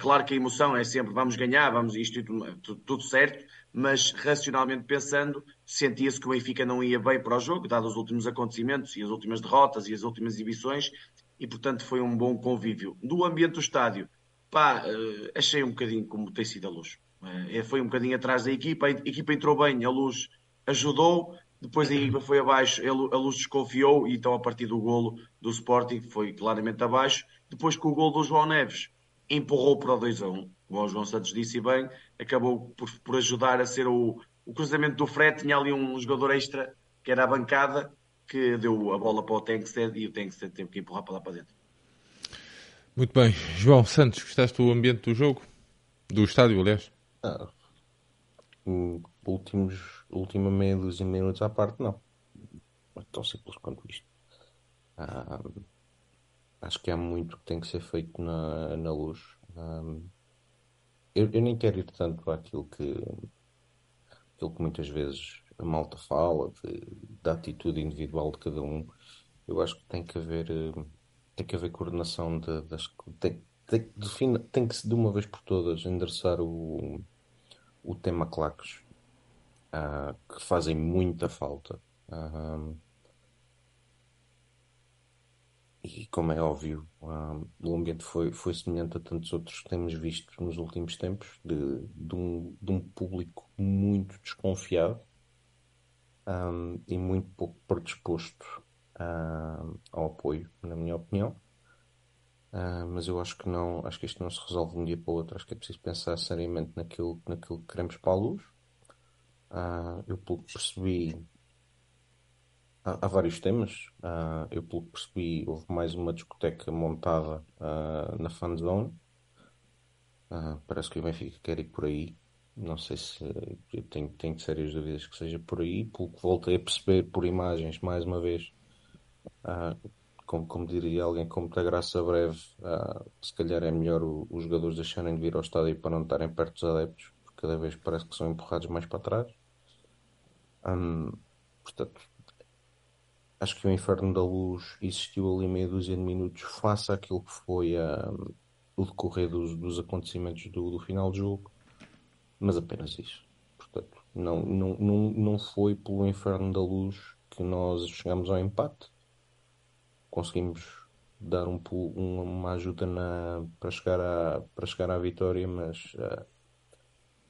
Speaker 2: claro que a emoção é sempre vamos ganhar, vamos isto, tudo, tudo certo, mas racionalmente pensando, sentia-se que o Benfica não ia bem para o jogo, dados os últimos acontecimentos e as últimas derrotas e as últimas exibições, e portanto foi um bom convívio. Do ambiente do estádio, pá, uh, achei um bocadinho como tem sido a luz. Uh, foi um bocadinho atrás da equipa, a equipa entrou bem, a luz ajudou, depois a equipa foi abaixo, a luz desconfiou, e então a partir do golo do Sporting foi claramente abaixo. Depois com o golo do João Neves, empurrou para o 2 a 1. Como o João Santos disse bem, acabou por, por ajudar a ser o, o cruzamento do Fred, tinha ali um jogador extra que era a bancada, que deu a bola para o Tankstead e o Tankstead teve que empurrar para lá para dentro.
Speaker 1: Muito bem. João Santos, gostaste do ambiente do jogo? Do estádio, aliás?
Speaker 3: Ah, últimos, última meia dúzia de minutos à parte, não. É tão simples quanto isto. Ah, acho que há muito que tem que ser feito na, na luz. Ah, eu, eu nem quero ir tanto àquilo que, aquilo que muitas vezes a malta fala, de, da atitude individual de cada um. Eu acho que tem que haver, tem que haver coordenação de, das. Tem, tem, define, tem que, de uma vez por todas, endereçar o, o tema claques, uh, que fazem muita falta. E como é óbvio, o ambiente foi, foi semelhante a tantos outros que temos visto nos últimos tempos, de, de, um, de um público muito desconfiado um, e muito pouco predisposto uh, ao apoio, na minha opinião. Uh, mas eu acho que não, acho que isto não se resolve de um dia para o outro. Acho que é preciso pensar seriamente naquilo, naquilo que queremos para a luz. Uh, eu, pelo que percebi, há, há vários temas. Uh, eu, pelo que percebi, houve mais uma discoteca montada na fan zone. parece que o Benfica quer ir por aí. Não sei se eu tenho, tenho sérias dúvidas que seja por aí. Pelo que voltei a perceber por imagens, mais uma vez, como, como diria alguém com muita graça breve, uh, se calhar é melhor o, os jogadores deixarem de vir ao estádio para não estarem perto dos adeptos, porque cada vez parece que são empurrados mais para trás. Portanto, acho que o Inferno da Luz existiu ali meia dúzia de minutos face àquilo que foi o decorrer dos, dos acontecimentos do, do final do jogo, mas apenas isso. Portanto, não, não, não, não foi pelo Inferno da Luz que nós chegamos ao empate conseguimos dar um, uma ajuda na, para, chegar à, para chegar à vitória, mas uh,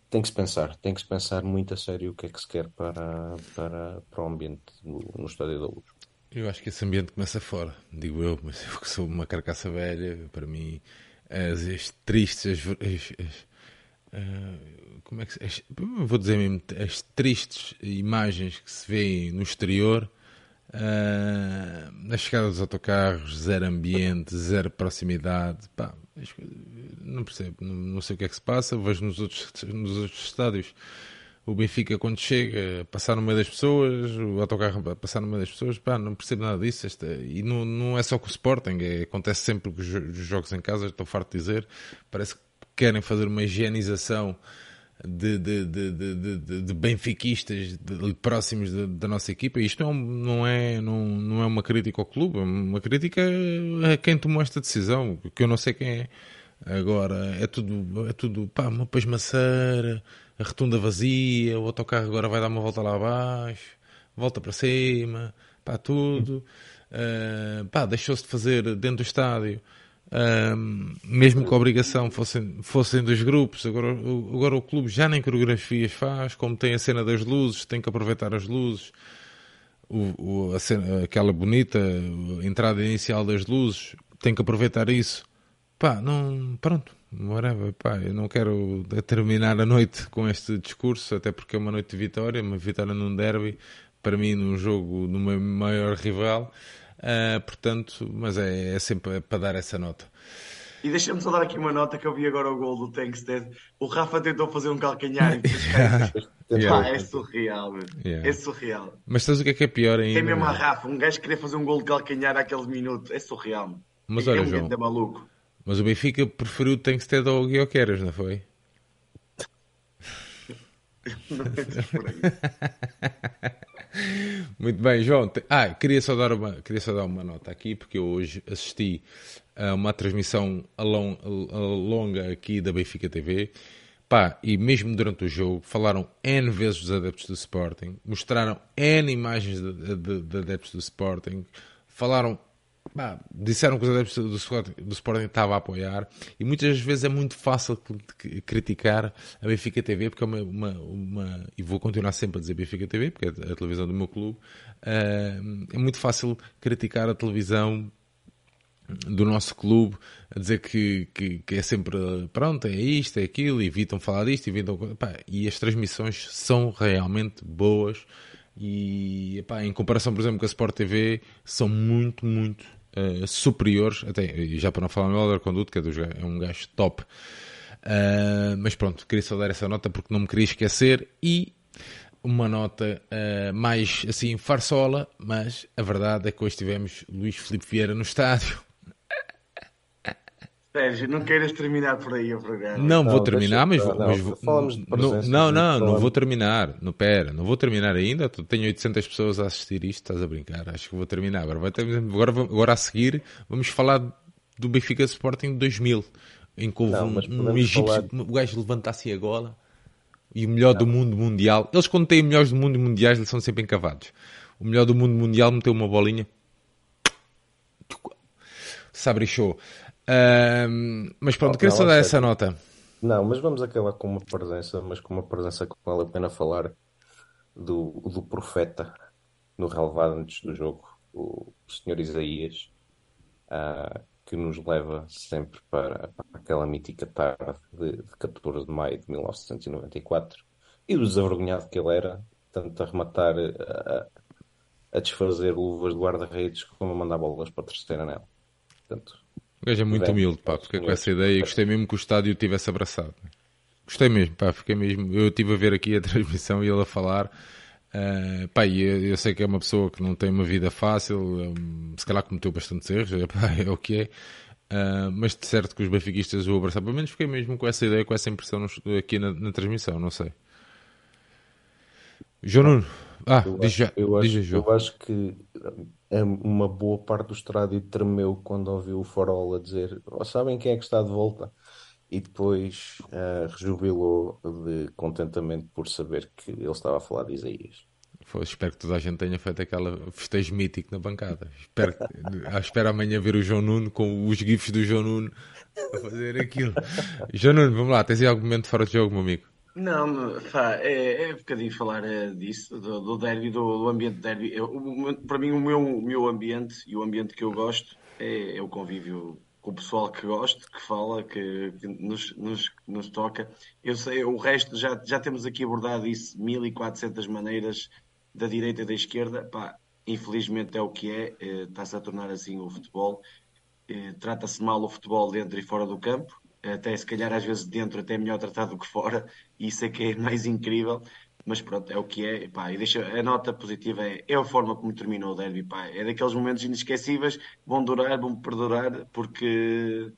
Speaker 3: tem que se pensar, tem que se pensar muito a sério o que é que se quer para, para, para o ambiente no, Estádio da Luz.
Speaker 1: Eu acho que esse ambiente começa fora, digo eu, mas eu que sou uma carcaça velha, para mim as, as tristes, as, as uh, como é que as, vou dizer mesmo, as tristes imagens que se vêem no exterior Uh, na chegada dos autocarros, zero ambiente, zero proximidade. Pá, não percebo, não, não, sei o que é que se passa. Vejo nos outros, nos outros estádios o Benfica, quando chega, passar no meio das pessoas, o autocarro passar no meio das pessoas. Pá, não percebo nada disso. Esta, e não, não é só com o Sporting, é, acontece sempre com os, os jogos em casa. Estou farto de dizer. Parece que querem fazer uma higienização de, de, de, de, de benfiquistas próximos da nossa equipa. Isto não, não, é, não, não é uma crítica ao clube, é uma crítica a quem tomou esta decisão, que eu não sei quem é. Agora é tudo, é tudo pá, uma pasmaceira, a rotunda vazia, o autocarro agora vai dar uma volta lá abaixo, volta para cima, pá, tudo. Uh, pá, deixou-se de fazer dentro do estádio um, mesmo que a obrigação fossem, fossem dos grupos, agora, agora o clube já nem coreografias faz, como tem a cena das luzes, tem que aproveitar as luzes, o, o, cena, aquela bonita entrada inicial das luzes, tem que aproveitar isso. Pá, não, pronto, whatever, pá, eu não quero terminar a noite com este discurso, até porque é uma noite de vitória, uma vitória num derby, para mim num jogo no meu maior rival. Uh, portanto, mas é, é sempre para dar essa nota.
Speaker 2: E deixa-me só dar aqui uma nota que eu vi agora o gol do Tankstead. O Rafa tentou fazer um calcanhar yeah. é surreal, yeah. É surreal.
Speaker 1: Mas sabes o que é que é pior ainda?
Speaker 2: É mesmo a Rafa, um gajo querer fazer um gol de calcanhar àquele minuto. É surreal.
Speaker 1: Mas é olha,
Speaker 2: um
Speaker 1: João,
Speaker 2: maluco.
Speaker 1: Mas o Benfica preferiu o Tankstead ao Guioqueras, não foi?
Speaker 2: não é.
Speaker 1: Muito bem, João. Ah, queria só dar uma, queria só dar uma nota aqui, porque eu hoje assisti a uma transmissão a, long, a longa aqui da Benfica TV. Pá, e mesmo durante o jogo falaram N vezes dos adeptos do Sporting, mostraram N imagens de, de, de adeptos do Sporting, falaram Bah, disseram que os adeptos do Sporting, do Sporting a apoiar e muitas vezes é muito fácil criticar a Benfica TV porque é uma, uma, uma, e vou continuar sempre a dizer Benfica TV porque é a televisão do meu clube uh, é muito fácil criticar a televisão do nosso clube a dizer que, que, que, é sempre pronto, é isto, é aquilo, evitam falar disto, evitam e as transmissões são realmente boas E epá, em comparação, por exemplo, com a Sport TV, são muito, muito uh, superiores. Até, já para não falar no Elder Conduto, que é, dos, é um gajo top. Uh, mas pronto, queria só dar essa nota porque não me queria esquecer. E uma nota uh, mais assim farsola, mas a verdade é que hoje tivemos Luís Filipe Vieira no estádio.
Speaker 2: Sérgio, não queiras terminar por aí o programa.
Speaker 1: Não, não vou terminar, mas, vou, não, mas vou, não, não, não, não vou terminar. Não, pera, não vou terminar ainda. Tenho 800 pessoas a assistir isto, estás a brincar. Acho que vou terminar. Agora, vai ter, agora, agora a seguir, vamos falar do Benfica Sporting de 2000, em que houve um, um egípcio, falar... o gajo levantasse a gola e o melhor do mundo mundial. Eles, quando têm melhores do mundo mundiais, eles são sempre encavados. O melhor do mundo mundial meteu uma bolinha. Sabrichou. Uh, mas pronto, queria só dar essa nota.
Speaker 3: Não, mas vamos acabar com uma presença, mas com uma presença que vale a pena falar do, do profeta no relevado antes do jogo, o, senhor Isaías, uh, que nos leva sempre para, para aquela mítica tarde de, de 14 de maio de 1994 e do desavergonhado que ele era, tanto a rematar a, a desfazer luvas de guarda-redes como a mandar bolas para a terceira anel. Portanto,
Speaker 1: o gajo é muito humilde, pá, fiquei com essa ideia e gostei mesmo que o estádio tivesse abraçado. Gostei mesmo, pá, fiquei mesmo. Eu estive a ver aqui a transmissão e ele a falar. Uh, pá, eu, eu, sei que é uma pessoa que não tem uma vida fácil, um, se calhar cometeu bastantes erros, pá, é o que é. Uh, mas de certo que os benfiquistas o abraçaram. Pelo menos fiquei mesmo com essa ideia, com essa impressão no, aqui na, na, transmissão, não sei. João Nuno. Ah, eu já.
Speaker 3: Eu acho, eu acho que é uma boa parte do estádio tremeu quando ouviu o Farol a dizer oh, sabem quem é que está de volta? E depois uh, rejubilou de contentamento por saber que ele estava a falar de Isaías.
Speaker 1: Foi, espero que toda a gente tenha feito aquela festejo mítico na bancada. Espero, espero amanhã ver o João Nuno com os gifs do João Nuno a fazer aquilo. João Nuno, vamos lá, tens aí algum momento fora de jogo, meu amigo?
Speaker 2: Não, pá, é, é um bocadinho falar é, disso, do, do derby, do, do ambiente derby. Eu, para mim, o meu, o meu ambiente e o ambiente que eu gosto é, é o convívio com o pessoal que gosto, que fala, que, que nos, nos, nos, toca. Eu sei, o resto, já, já temos aqui abordado isso 1400 maneiras da direita e da esquerda. Pá, infelizmente é o que é, é está-se a tornar assim o futebol. É, Trata-se mal o futebol dentro e fora do campo até se calhar às vezes dentro até é melhor tratado do que fora, e isso é que é mais incrível, mas pronto, é o que é, pá, e deixa, a nota positiva é, é a forma como terminou o derby, pá, é daqueles momentos inesquecíveis, vão durar, vão perdurar, porque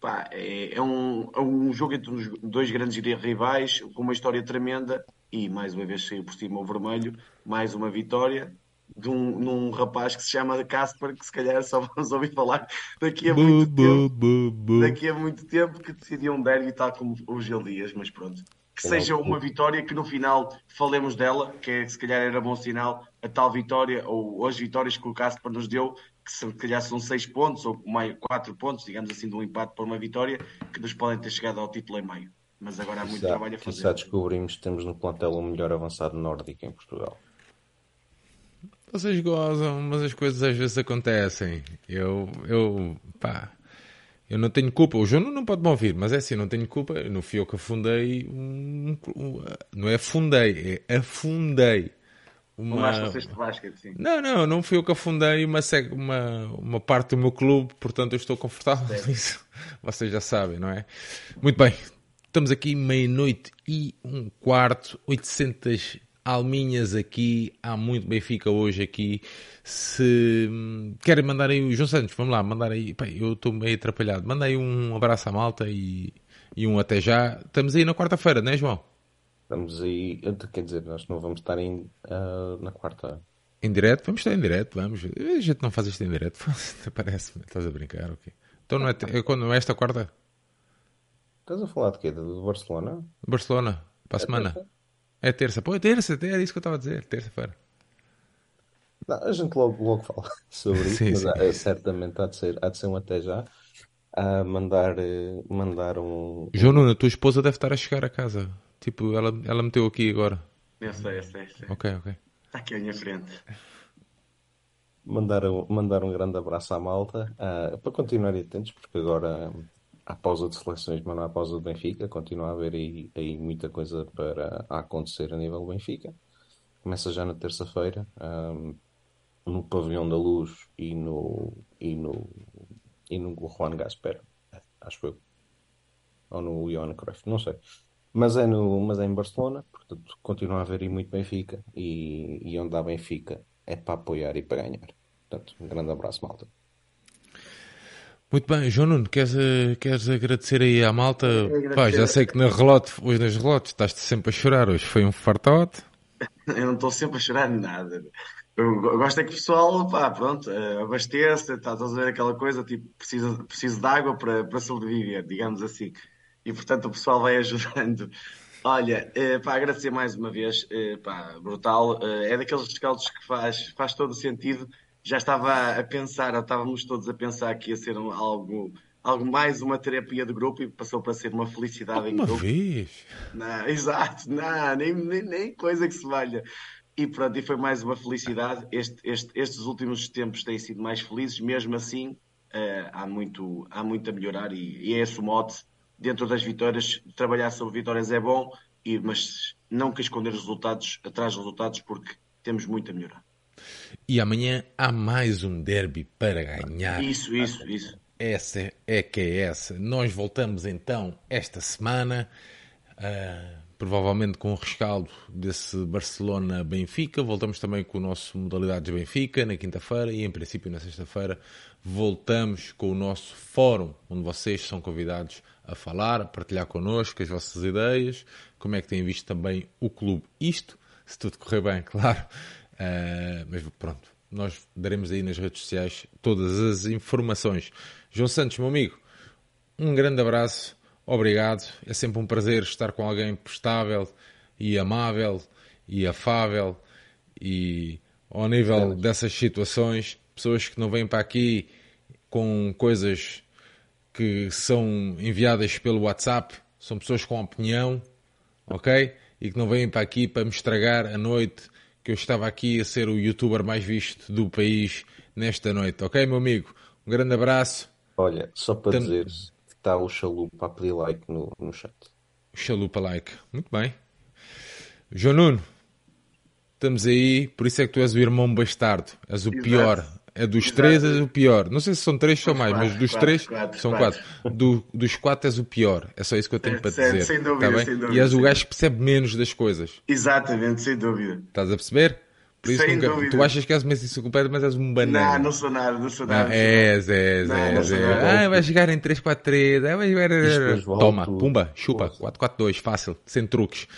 Speaker 2: pá, é, é, um, é um jogo entre dois grandes rivais, com uma história tremenda, e mais uma vez saiu por cima o vermelho, mais uma vitória, de um, num rapaz que se chama Casper, que se calhar só vamos ouvir falar daqui a muito tempo. Daqui a muito tempo que decidiu um derby tal como o Gil Dias, mas pronto. Que seja uma vitória que no final falemos dela, que é, se calhar era bom sinal, a tal vitória, ou as vitórias que o Casper nos deu, que se calhar são seis pontos, ou quatro pontos, digamos assim, de um empate por uma vitória, que nos podem ter chegado ao título em meio. Mas agora há muito trabalho a fazer.
Speaker 3: Já descobrimos que temos no plantel o melhor avançado nórdico em Portugal.
Speaker 1: Vocês gozam, mas as coisas às vezes acontecem. Eu, eu, pá, eu não tenho culpa. O João não pode me ouvir, mas é assim, não tenho culpa. Não fui eu que afundei um, um, não é afundei, é afundei.
Speaker 2: Uma... sim.
Speaker 1: Não, não, não fui eu que afundei uma, uma, uma parte do meu clube, portanto eu estou confortável com isso. Vocês já sabem, não é? Muito bem, estamos aqui meia-noite e um quarto, 800 Alminhas aqui, há muito Benfica hoje aqui. Se querem mandar aí o João Santos, vamos lá, mandar aí. Pai, eu estou meio atrapalhado. Manda aí um abraço à malta e, e um até já. Estamos aí na quarta-feira, não é, João?
Speaker 3: Estamos aí, quer dizer, nós não vamos estar em, uh, na quarta.
Speaker 1: Em direto? Vamos estar em direto, vamos. A gente não faz isto em direto, parece-me. Estás a brincar, ok. Então não é, é quando é esta quarta?
Speaker 3: Estás a falar de quê? Do Barcelona?
Speaker 1: Barcelona, para a é semana. Terça? É terça. Pô, é terça, é isso que eu estava a dizer, terça-feira.
Speaker 3: a gente logo, logo fala sobre isso, sim, mas sim. É, certamente há de, ser, há de ser um até já. A mandar, eh, mandar um.
Speaker 1: João Nuno, a tua esposa deve estar a chegar a casa. Tipo, ela, ela meteu aqui agora.
Speaker 2: Eu sei, eu sei, eu sei.
Speaker 1: Ok, ok.
Speaker 2: Está aqui à minha frente.
Speaker 3: Mandar, mandar um grande abraço à malta uh, para continuarem atentos, porque agora há pausa de seleções, mas não há pausa de Benfica. Continua a haver aí, aí muita coisa para acontecer a nível do Benfica. começa já na terça-feira, um, no Pavilhão da Luz e no, e no, e no Juan Gasper, acho eu. Ou no Johan Cruyff, não sei. Mas é, no, mas é em Barcelona, portanto continua a haver aí muito Benfica e, e onde há Benfica é para apoiar e para ganhar. Portanto, um grande abraço, malta.
Speaker 1: Muito bem, João Nuno, queres, queres agradecer aí à malta? Pá, já sei que na relote, hoje nas relotes estás sempre a chorar, hoje foi um fartote.
Speaker 2: Eu não estou sempre a chorar nada. Eu gosto é que o pessoal, pá, pronto, eh, abasteça, está a ver aquela coisa, tipo, preciso, preciso de água para, para sobreviver, digamos assim. E portanto o pessoal vai ajudando. Olha, eh, para agradecer mais uma vez, eh, pá, brutal. Eh, é daqueles scouts que faz, faz todo o sentido. Já estava a pensar, ou estávamos todos a pensar que ia ser um- algo, algo mais uma terapia de grupo e passou para ser uma felicidade em
Speaker 1: Uma
Speaker 2: grupo.
Speaker 1: vez.
Speaker 2: Não, exato, não, nem, nem, nem coisa que se valha. E pronto, e foi mais uma felicidade. Este, este- estes últimos tempos têm sido mais felizes, mesmo assim, eh, há muito, há muito a melhorar e, e é esse o mote. Dentro das vitórias, trabalhar sobre vitórias é bom, e, mas nunca esconder os resultados, atrás dos resultados, porque temos muito a melhorar.
Speaker 1: E amanhã há mais um derby para ganhar.
Speaker 2: Isso, isso, isso.
Speaker 1: Essa é que é essa. Nós voltamos então esta semana, ah, provavelmente com o rescaldo desse Barcelona-Benfica. Voltamos também com o nosso Modalidades Benfica na quinta-feira e, em princípio, na sexta-feira, voltamos com o nosso fórum, onde vocês são convidados a falar, a partilhar connosco as vossas ideias, como é que têm visto também o clube. Isto, se tudo correr bem, claro. Ah, mas pronto, nós daremos aí nas redes sociais todas as informações. João Santos, meu amigo, um grande abraço, obrigado. É sempre um prazer estar com alguém prestável e amável e afável e ao nível dessas situações, pessoas que não vêm para aqui com coisas que são enviadas pelo WhatsApp, são pessoas com opinião, ok? E que não vêm para aqui para me estragar a noite que eu estava aqui a ser o youtuber mais visto do país nesta noite, ok, meu amigo? Um grande abraço.
Speaker 3: Olha, só para
Speaker 1: Tam-
Speaker 3: dizer que está o chalupa a pedir like no, no chat.
Speaker 1: Chalupa like. Muito bem. João Nuno, estamos aí, por isso é que tu és o irmão bastardo. És o
Speaker 2: Exato.
Speaker 1: pior. É dos
Speaker 2: Exato.
Speaker 1: três és o pior. Não sei se são três ou
Speaker 2: São
Speaker 1: mais,
Speaker 2: quatro,
Speaker 1: mas dos
Speaker 2: quatro,
Speaker 1: três
Speaker 2: quatro,
Speaker 1: são
Speaker 2: quatro.
Speaker 1: Do- dos quatro és o pior. É só isso que eu tenho
Speaker 2: É,
Speaker 1: para
Speaker 2: certo,
Speaker 1: dizer.
Speaker 2: sem dúvida,
Speaker 1: Tá bem?
Speaker 2: sem dúvida,
Speaker 1: E és o gajo que percebe menos das coisas.
Speaker 2: Exatamente, sem dúvida.
Speaker 1: Estás a perceber? Por isso
Speaker 2: Sem
Speaker 1: nunca-
Speaker 2: dúvida.
Speaker 1: tu achas que és uma enciclopédia, mas és um banana.
Speaker 2: Não, não sou nada, não sou
Speaker 1: Não,
Speaker 2: nada.
Speaker 1: és, és,
Speaker 2: Não,
Speaker 1: és,
Speaker 2: não
Speaker 1: és.
Speaker 2: nada.
Speaker 1: Ah, vai jogar em 3-4-3. Ah, vai jogar...
Speaker 3: Isto depois volta
Speaker 1: Toma, pumba, chupa.
Speaker 3: Força.
Speaker 1: 4-4-2, fácil, sem truques.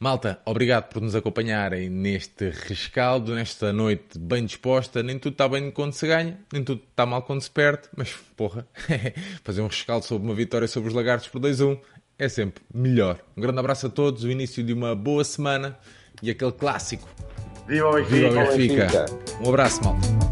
Speaker 1: Malta, obrigado por nos acompanharem neste rescaldo, nesta noite bem disposta. Nem tudo está bem quando se ganha, nem tudo está mal quando se perde, mas porra, fazer um rescaldo sobre uma vitória sobre os Lagartos por 2-1 é sempre melhor. Um grande abraço a todos, o início de uma boa semana e aquele clássico.
Speaker 2: Viva o Benfica!
Speaker 1: Viva o!
Speaker 3: Benfica.
Speaker 1: Um abraço, malta.